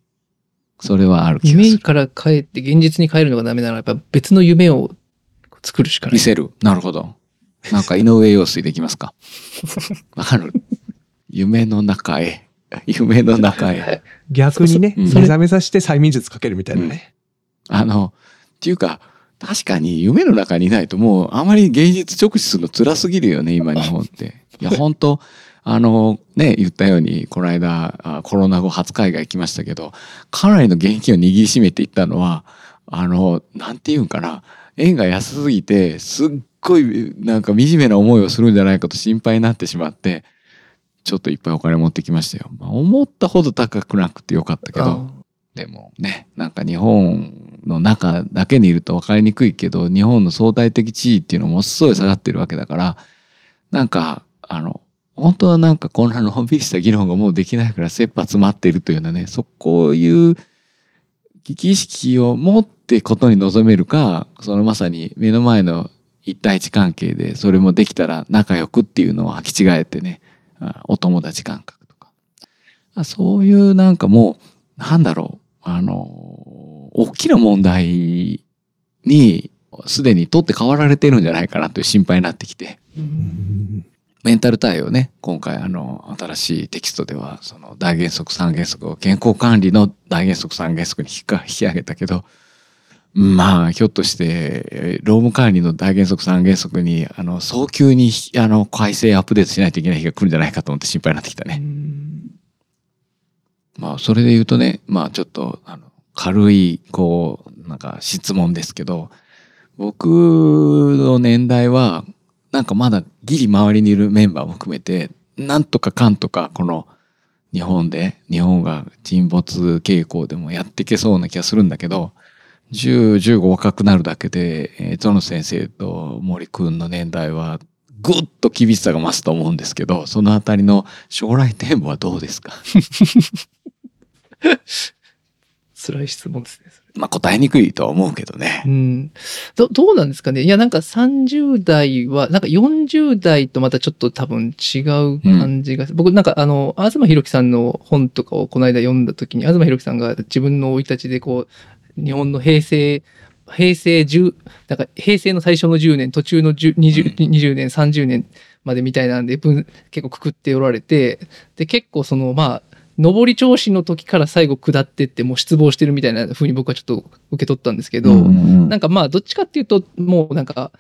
それはある気がする。夢から変えて現実に変えるのがダメなら、やっぱ別の夢を作るしかない。見せる。なるほど。なんか井上陽水できますか？わかる夢の中へ。夢の中へ。逆にね、うん目覚めさせて催眠術かけるみたいなね。あの、っていうか、確かに夢の中にいないともうあまり現実直視するの辛すぎるよね、今日本って。いや、本当あの、ね、言ったように、この間、あコロナ後初海外行きましたけど、かなりの現金を握りしめていったのは、あの、なんていうんかな、円が安すぎて、すっごいなんか惨めな思いをするんじゃないかと心配になってしまって、ちょっといっぱいお金持ってきましたよ。まあ、思ったほど高くなくてよかったけど、あでもね、なんか日本の中だけにいると分かりにくいけど、日本の相対的地位っていうのもすごい下がってるわけだから、なんか、あの、本当はなんかこんなのんびりした議論がもうできないから切羽詰まってるというようなね、そこういう危機意識を持ってことに臨めるか、そのまさに目の前の一対一関係でそれもできたら仲良くっていうのを履き違えてね、お友達感覚とか。そういうなんかもう、なんだろう、あの、大きな問題にすでに取って代わられてるんじゃないかなという心配になってきて。メンタル対応ね、今回あの、新しいテキストでは、その大原則三原則を健康管理の大原則三原則に引か引き上げたけど、まあ、ひょっとして、えー労務管理の大原則三原則に、あの、早急に、あの、改正アップデートしないといけない日が来るんじゃないかと思って心配になってきたね。まあ、それで言うとね、まあ、ちょっと、あの、軽い、こう、なんか質問ですけど、僕の年代は、なんかまだギリ周りにいるメンバーも含めて、なんとかかんとか、この、日本で、日本が沈没傾向でもやっていけそうな気がするんだけど、10、15若くなるだけで、えー、ゾノ先生と森くんの年代は、ぐっと厳しさが増すと思うんですけど、そのあたりの将来展望はどうですか？辛い質問ですね。まあ答えにくいとは思うけどねう。ん。ど、どうなんですかね？いや、なんか30代は、なんか40代とまたちょっと多分違う感じが、僕なんかあの、東博樹さんの本とかをこの間読んだ時に、東博樹さんが自分の生い立ちでこう、日本の平成、平成10、なんか平成の最初の10年、途中の10 20, 20年、30年までみたいなんで、分結構くくっておられて、で、結構その、まあ、上り調子の時から最後下ってってもう失望してるみたいな風に僕はちょっと受け取ったんですけど、なんかまあどっちかっていうともうなんか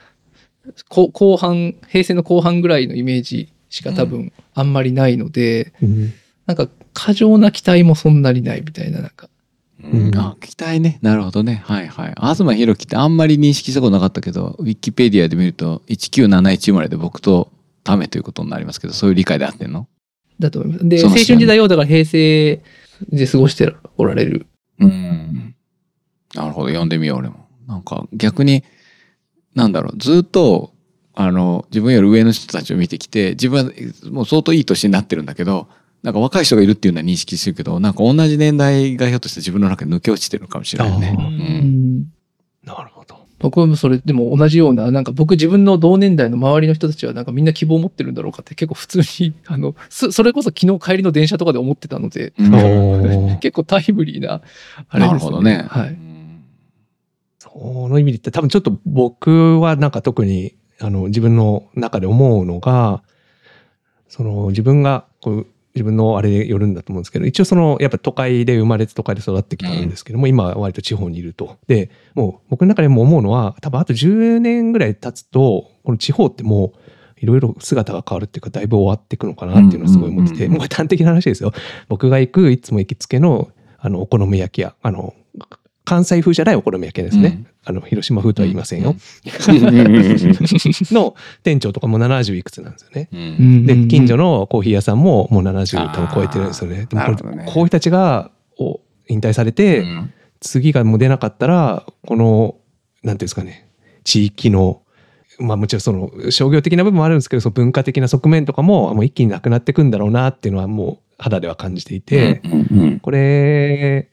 こ後半平成の後半ぐらいのイメージしか多分あんまりないので、うん。なんか過剰な期待もそんなにないみたいななんか。うん、あ期待ね。なるほどね。はいはい。東博樹ってあんまり認識したことなかったけどウィキペディアで見ると1971生まれで僕とためということになりますけどそういう理解で合ってんの？だと思います。で青春時代をだから平成で過ごしておられる。うんなるほど読んでみよう俺もなんか逆になんだろうずっとあの自分より上の人たちを見てきて自分はもう相当いい年になってるんだけどなんか若い人がいるっていうのは認識してるけどなんか同じ年代がひょっとして自分の中で抜け落ちてるのかもしれないね。うんうんなる。僕もそれでも同じようななんか僕自分の同年代の周りの人たちはなんかみんな希望を持ってるんだろうかって結構普通に あのそそれこそ昨日帰りの電車とかで思ってたので 結構タイムリーなあれです、なるほどね。はい。うんその意味で言って多分ちょっと僕はなんか特にあの自分の中で思うのがその自分がこう自分のあれでよるんだと思うんですけど、一応その、やっぱ都会で生まれて都会で育ってきたんですけども、今は割と地方にいると。で、もう僕の中でも思うのは、多分あと10年ぐらい経つと、この地方ってもう、いろいろ姿が変わるっていうか、だいぶ終わっていくのかなっていうのはすごい思ってて、うんうんうんもう端的な話ですよ。僕が行く、いつも行きつけの、あの、お好み焼き屋、あの、関西風じゃないお好み焼き屋ですね。うん。あの、広島風とは言いませんよ。うん。の店長とかも70いくつなんですよね。うん。で、近所のコーヒー屋さんももう70多分超えてるんですよね。でもこれね。こういう人たちがお引退されて、次がもう出なかったら、この、なんていうんですかね、地域の、まあもちろんその商業的な部分もあるんですけど、その文化的な側面とかももう一気になくなっていくんだろうなっていうのはもう肌では感じていて、うん。うん。これ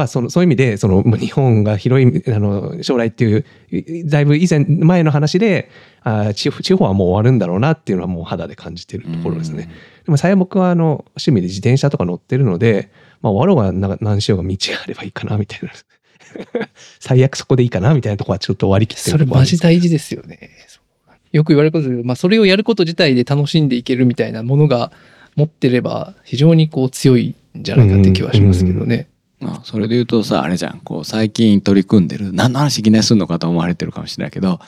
はそのそういう意味でそのまあ日本が広いあの将来っていういだいぶ以前前の話であ地方地方はもう終わるんだろうなっていうのはもう肌で感じてるところですね。でも最悪僕はあの趣味で自転車とか乗ってるので、まあ、終わろうがな何しようが道があればいいかなみたいな 最悪そこでいいかなみたいなところはちょっと割り切ってるそれマジ大事ですよね。よく言われることですけど、まあそれをやること自体で楽しんでいけるみたいなものが持ってれば非常にこう強いんじゃないかって気はしますけどね。まあ、それで言うとさ、あれじゃん、こう、最近取り組んでる、何の話いきなりすんのかと思われてるかもしれないけど、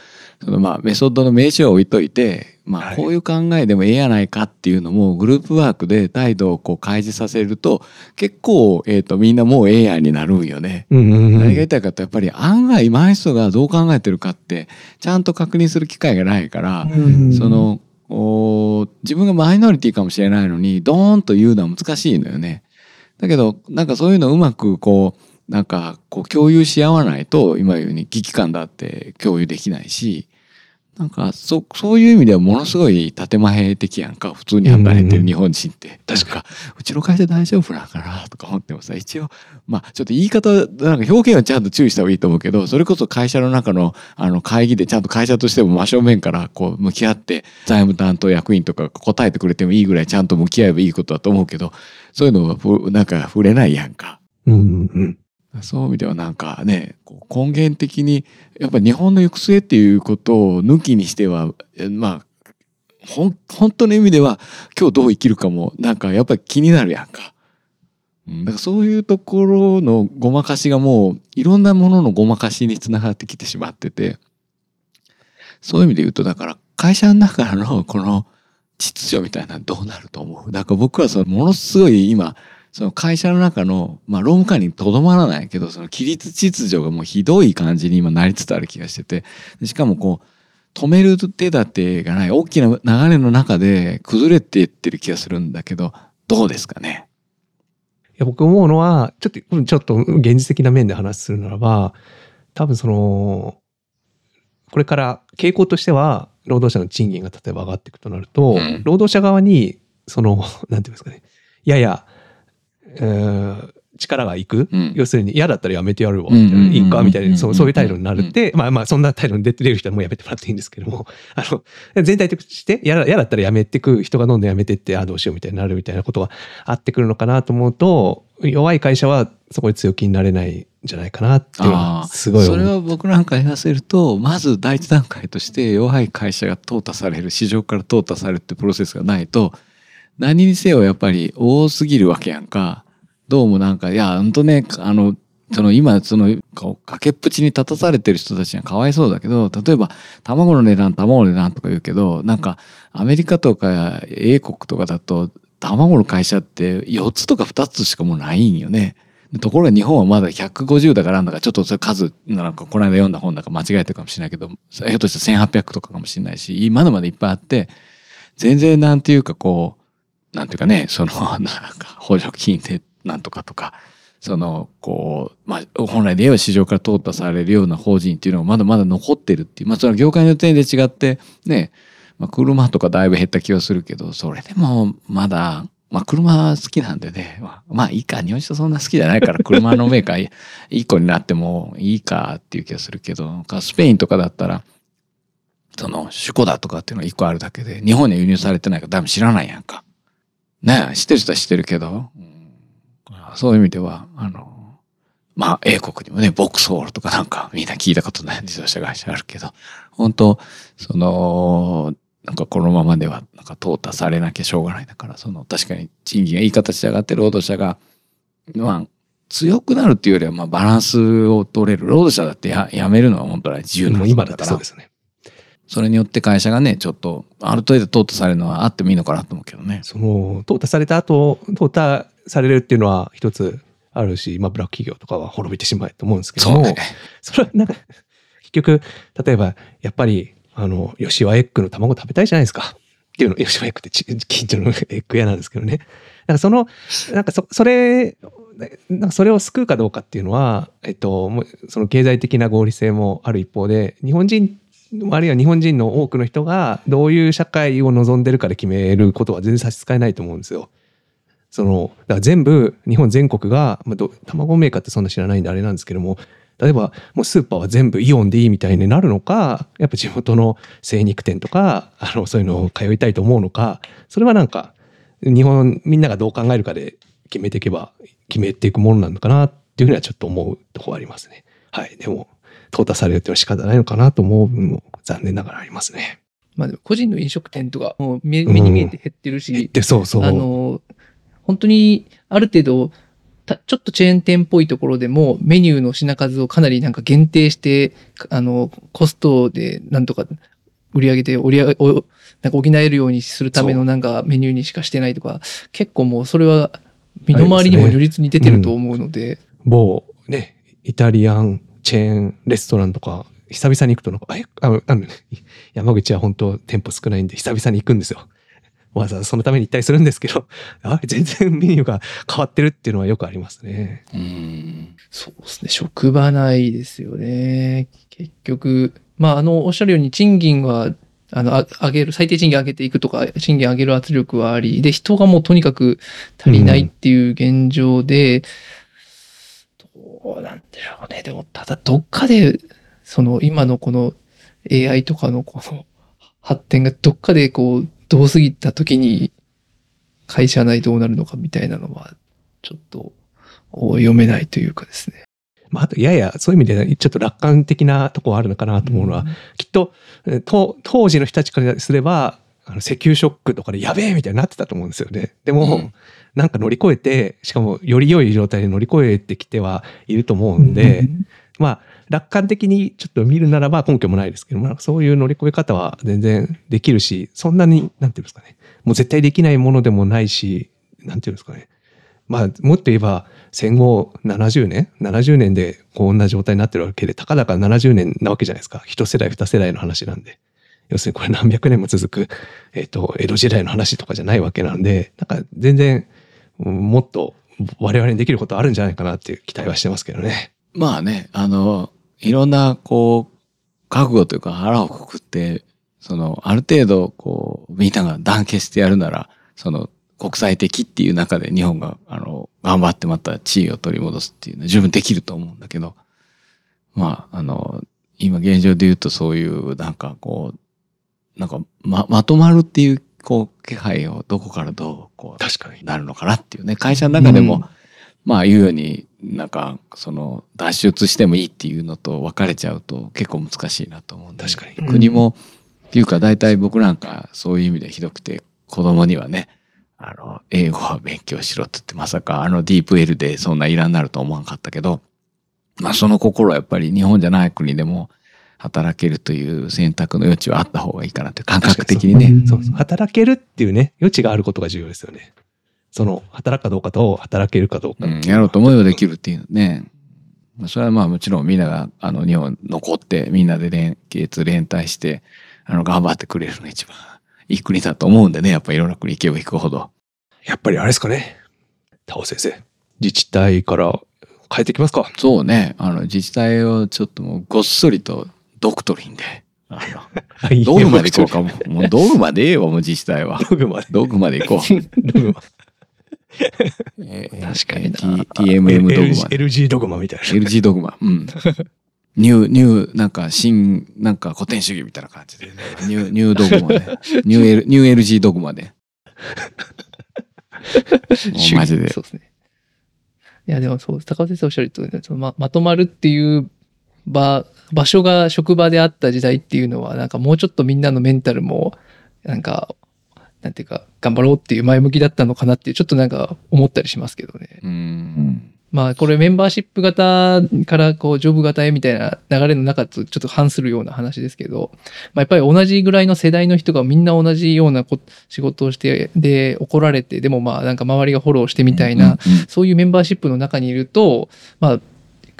そのまあ、メソッドの名称を置いといて、まあ、はいこういう考えでもええやないかっていうのも、グループワークで態度をこう開示させると、結構、えっ、と、みんなもうええやんになるんよね。うんうんうん何が言いたいかって、やっぱり案外、前の人がどう考えてるかって、ちゃんと確認する機会がないから、うんそのお自分がマイノリティかもしれないのにドーンと言うのは難しいのよね。だけどなんかそういうのうまくこうなんかこう共有し合わないと今言うように危機感だって共有できないしなんかそそういう意味ではものすごい建前的やんか。普通に働いてる日本人って。確かうちの会社大丈夫なんかなとか思ってもさ一応まあちょっと言い方なんか表現はちゃんと注意した方がいいと思うけどそれこそ会社の中のあの会議でちゃんと会社としても真正面からこう向き合って財務担当役員とかが答えてくれてもいいぐらいちゃんと向き合えばいいことだと思うけどそういうのはふなんか触れないやんか。うんうんうんそういう意味ではなんかね根源的にやっぱり日本の行く末っていうことを抜きにしてはえまあほん本当の意味では今日どう生きるかもなんかやっぱり気になるやんか。うんだからそういうところのごまかしがもういろんなもののごまかしにつながってきてしまっててそういう意味で言うとだから会社の中のこの秩序みたいなのどうなると思う？だから僕はそのものすごい今その会社の中の、まあ、労務管理にとどまらないけど、その規律秩序がもうひどい感じに今なりつつある気がしてて、でしかもこう、止める手立てがない大きな流れの中で崩れていってる気がするんだけど、どうですかね？いや僕思うのは、ちょっと、うんちょっと現実的な面で話するならば、多分その、これから傾向としては、労働者の賃金が例えば上がっていくとなると、うん。労働者側に、その、なんていうんですかね、やや、えー力がいく、うん。要するに嫌だったらやめてやるわ、うんうんうんうんいいか？みたいな、そううんそういう態度になるって、まあまあ、そんな態度に出てる人はもうやめてもらっていいんですけども、あの、全体として嫌だ嫌だったらやめてく、人がどんどんやめてって、あどうしようみたいになるみたいなことがあってくるのかなと思うと、弱い会社はそこで強気になれないんじゃないかなっていうのは、すごい。それは僕なんか言わせると、まず第一段階として弱い会社が淘汰される、市場から淘汰されるってプロセスがないと、何にせよやっぱり多すぎるわけやんか。どうもなんか、いや、ほんとね、あの、その今、その、こう崖っぷちに立たされてる人たちにはかわいそうだけど、例えば、卵の値段、卵の値段とか言うけど、なんか、アメリカとか英国とかだと、卵の会社って4つとか2つしかもうないんよね。ところが日本はまだ150だからなんだかちょっとそれ数なんかこの間読んだ本だから間違えてるかもしれないけどひょっとして1800とかかもしれないしまだまだいっぱいあって全然なんていうかこうなんていうかねその なんか補助金でなんとかとかそのこうまあ本来で言えば市場から淘汰されるような法人っていうのがまだまだ残ってるっていうまあその業界の点で違ってねまあ、車とかだいぶ減った気がするけど、それでもまだ、まあ車好きなんでね、まあまあいいか、日本人そんな好きじゃないから車のメーカー いい子になってもいいかっていう気がするけど、かスペインとかだったら、その、シュコダとかっていうのが一個あるだけで、日本に輸入されてないから多分知らないやんか。ねえ、知ってる人は知ってるけど、うん。そういう意味では、あの、まあ、英国にもね、ボクソールとかなんかみんな聞いたことない自動車会社あるけど、本当その、なんかこのままではなんか淘汰されなきゃしょうがないだからその確かに賃金がいい形で上がって労働者がまあ強くなるっていうよりはまあバランスを取れる。労働者だってややめるのは本当は自由なもう今だってそうですよね。それによって会社がねちょっとある程度淘汰されるのはあってもいいのかなと思うけどね。その、淘汰された後、淘汰されるっていうのは一つあるし、まあ、ブラック企業とかは滅びてしまえと思うんですけども、そ。それはなんか、結局、例えば、やっぱり、あの、吉和エッグの卵食べたいじゃないですか。っていうの、吉和エッグってち近所のエッグ屋なんですけどね。なんかその、なんかそ、それ、なんかそれを救うかどうかっていうのは、えっと、もうその経済的な合理性もある一方で、日本人、あるいは日本人の多くの人がどういう社会を望んでるかで決めることは全然差し支えないと思うんですよ。その、だから全部、日本全国が、まあ、ど卵メーカーってそんな知らないんであれなんですけども、例えばもうスーパーは全部イオンでいいみたいになるのか、やっぱ地元の精肉店とか、あの、そういうのを通いたいと思うのか、それはなんか、日本みんながどう考えるかで決めていけば、決めていくものなのかなっていうふうにはちょっと思うとこありますね。はい。でも、淘汰されるっていうのは仕方ないのかなと思う部分も残念ながらありますね。まあでも個人の飲食店とかもう目目に見えて減ってるし、で、そうそう。あの、本当にある程度、たちょっとチェーン店っぽいところでもメニューの品数をかなりなんか限定して、あの、コストでなんとか売り上げて、売り上げ、おなんか補えるようにするためのなんかメニューにしかしてないとか、結構もうそれは身の回りにも如実に出てると思うので、某ね、イタリアンチェーンレストランとか、久々に行くとなんか、えああの山口は本当店舗少ないんで久々に行くんですよ。わざわざそのために行ったりするんですけど、あ全然メニューが変わってるっていうのはよくありますね。うん。そうですね、職場内ですよね。結局、まあ、あの、おっしゃるように賃金は、あの、あ上げる、最低賃金上げていくとか、賃金上げる圧力はあり、で、人がもうとにかく足りないっていう現状で、どうなんでしょうね。でも、ただ、どっかで、その、今のこの AI とかのこの発展がどっかでこう、どう過ぎた時に、会社内どうなるのかみたいなのは、ちょっと、お読めないというかですね。まあ、あと、ややそういう意味でちょっと楽観的なところあるのかなと思うのは、きっと、えーと当時の人たちからすれば、あの石油ショックとかでやべえみたいになってたと思うんですよね。でも、うんなんか乗り越えて、しかもより良い状態で乗り越えてきてはいると思うんで、まあ、楽観的にちょっと見るならば根拠もないですけど、まあ、そういう乗り越え方は全然できるし、そんなに、なんていうんですかね、もう絶対できないものでもないし、なんていうんですかね。まあ、もっと言えば、戦後70年 ?70 年でこんな状態になってるわけで、たかだか70年なわけじゃないですか。一世代、二世代の話なんで。要するにこれ何百年も続く、えっ、と、江戸時代の話とかじゃないわけなんで、なんか全然、うんもっと我々にできることあるんじゃないかなっていう期待はしてますけどね。まあね、あの、いろんな、こう、覚悟というか腹をくくって、その、ある程度、こう、みんなが団結してやるなら、その、国際的っていう中で日本が、あの、頑張ってまた地位を取り戻すっていうのは十分できると思うんだけど、まあ、あの、今現状で言うとそういう、なんかこう、なんか、ま、まとまるっていう、こう、気配をどこからどう、こう、確かに。なるのかなっていうね。会社の中でも、うんまあ言うように、なんか、その、脱出してもいいっていうのと分かれちゃうと結構難しいなと思うんで。確かに。国も、っていうか大体僕なんかそういう意味でひどくて、子供にはね、あの、英語は勉強しろって言って、まさかあのディープ L でそんないらんなると思わなかったけど、まあその心はやっぱり日本じゃない国でも働けるという選択の余地はあった方がいいかなって感覚的にね。そうそう働けるっていうね、余地があることが重要ですよね。その、働くかどうかと、働けるかどうか。うん、やろうと思えばできるっていうね。まあそれはまあもちろんみんながあの日本残ってみんなで連結連帯してあの頑張ってくれるのが一番いい国だと思うんでねやっぱいろんな国行けば行くほど。やっぱりあれですかね。タオ先生。自治体から変えてきますか？そうねあの自治体をちょっともうごっそりとドクトリンであの道具まで行こうかももう道具までええわもう自治体は道具まで。道具まで行こう。えー確かに TMM ドグマ LG, ドグマみたいな。LG ドグマ。うん。ニュー、ニュー、なんか新、なんか古典主義みたいな感じで、ニュー、ニュードグマで。ニュー、L、ニュー LG ドグマで。もうマジで。そうですね。いや、でもそう、高尾先生おっしゃると、そのままとまるっていう場、場所が職場であった時代っていうのは、なんかもうちょっとみんなのメンタルも、なんか、なんていうか、頑張ろうっていう前向きだったのかなっていう、ちょっとなんか思ったりしますけどね。うん。まあ、これメンバーシップ型から、こう、ジョブ型へみたいな流れの中とちょっと反するような話ですけど、まあ、やっぱり同じぐらいの世代の人がみんな同じようなこ仕事をして、で、怒られて、でもまあ、なんか周りがフォローしてみたいな、そういうメンバーシップの中にいると、まあ、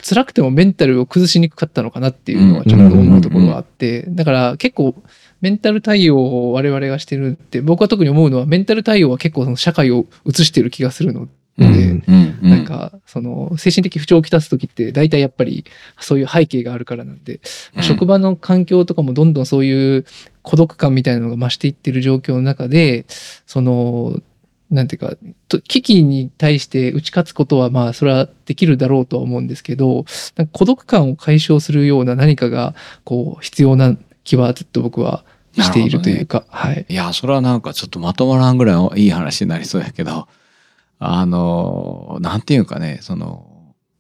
辛くてもメンタルを崩しにくかったのかなっていうのはちょっと思うところがあって、だから結構メンタル対応を我々がしてるって、僕は特に思うのはメンタル対応は結構その社会を映してる気がするので。なんかその精神的不調をきたす時って大体やっぱりそういう背景があるからなんで、うん職場の環境とかもどんどんそういう孤独感みたいなのが増していってる状況の中でそのなんていうかと危機に対して打ち勝つことはまあそれはできるだろうとは思うんですけど孤独感を解消するような何かがこう必要な気はずっと僕はしているというか、はい。いや、それはなんかちょっとまとまらんぐらいいい話になりそうやけど、あの、なんていうかね、その、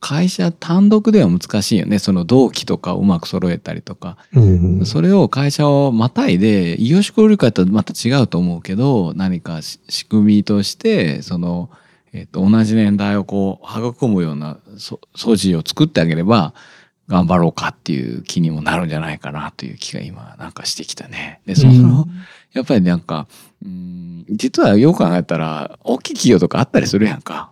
会社単独では難しいよね。その同期とかをうまく揃えたりとか。うんそれを会社をまたいで、異業種交流会とはまた違うと思うけど、何かし仕組みとして、その、えっと、同じ年代をこう、育むようなそ素地を作ってあげれば、頑張ろうかっていう気にもなるんじゃないかなという気が今なんかしてきたね。で、その、やっぱりなんか、うん、実はよく考えたら、大きい企業とかあったりするやんか。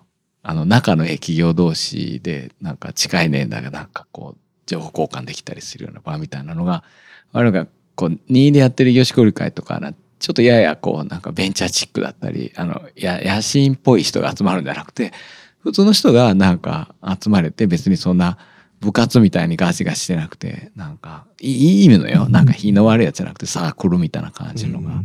あの、仲のええ企業同士で、なんか近い年代がなんかこう、情報交換できたりするような場みたいなのが、我々がこう、任意でやってる業種交流会とかな、ちょっとややこう、なんかベンチャーチックだったり、あの、や、野心っぽい人が集まるんじゃなくて、普通の人がなんか集まれて別にそんな部活みたいにガチガチしてなくて、なんか、いい意味のよ。なんか日の悪いやつじゃなくてサークルみたいな感じのが、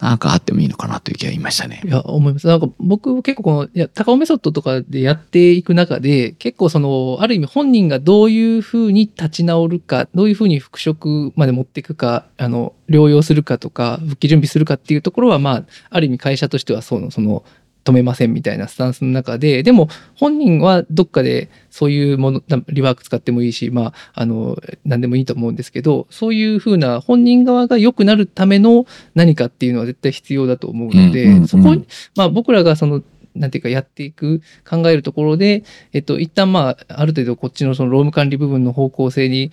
なんかあってもいいのかなという気がいましたねい。や、思います。なんか僕結構この、いや、高尾メソッドとかでやっていく中で、結構その、ある意味本人がどういうふうに立ち直るか、どういうふうに復職まで持っていくか、あの、療養するかとか、復帰準備するかっていうところは、まあ、ある意味会社としてはその、その、止めませんみたいなスタンスの中で、でも本人はどっかでそういうもの、リワーク使ってもいいし、まあ、あの、何でもいいと思うんですけど、そういうふうな本人側が良くなるための何かっていうのは絶対必要だと思うので、うんうんうん。そこに、まあ僕らがその、なんていうかやっていく、考えるところで、えっと、一旦まあ、ある程度こっちのその労務管理部分の方向性に、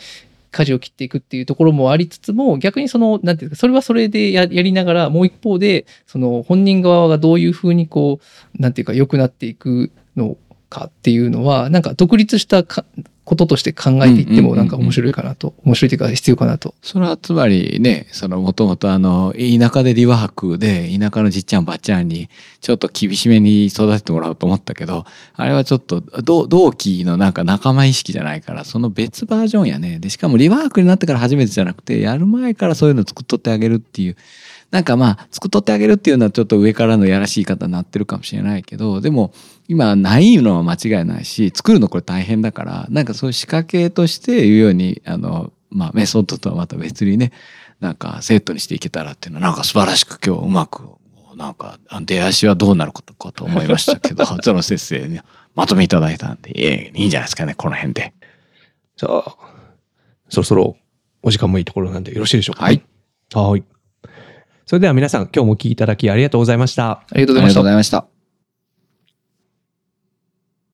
舵を切っていくっていうところもありつつも、逆にその、なんていうか、それはそれでやりながら、もう一方で、その本人側がどういうふうにこう、なんていうか、良くなっていくのかっていうのは、なんか独立したこととして考えていっても、なんか面白いかなと、面白いというか必要かなと。それはつまりね、そのもともとあの、田舎でリワークで、田舎のじっちゃんばっちゃんに、ちょっと厳しめに育ててもらおうと思ったけど、あれはちょっと同同期のなんか仲間意識じゃないから、その別バージョンやね。で、しかもリワークになってから初めてじゃなくて、やる前からそういうの作っとってあげるっていう。なんかまあ、作っとってあげるっていうのはちょっと上からのやらしい方になってるかもしれないけど、でも、今ないのは間違いないし、作るのこれ大変だから、なんかそういう仕掛けとして言うように、あの、まあメソッドとはまた別にね、なんかセットにしていけたらっていうのは、なんか素晴らしく今日うまく、なんかあ出足はどうなることかと思いましたけど、その先生にまとめいただいたんで、いいんじゃないですかね、この辺で。じゃあ、そろそろお時間もいいところなんでよろしいでしょうか。はい。はい。それでは皆さん、今日もお聞きいただきありがとうございました。ありがとうございました。いました。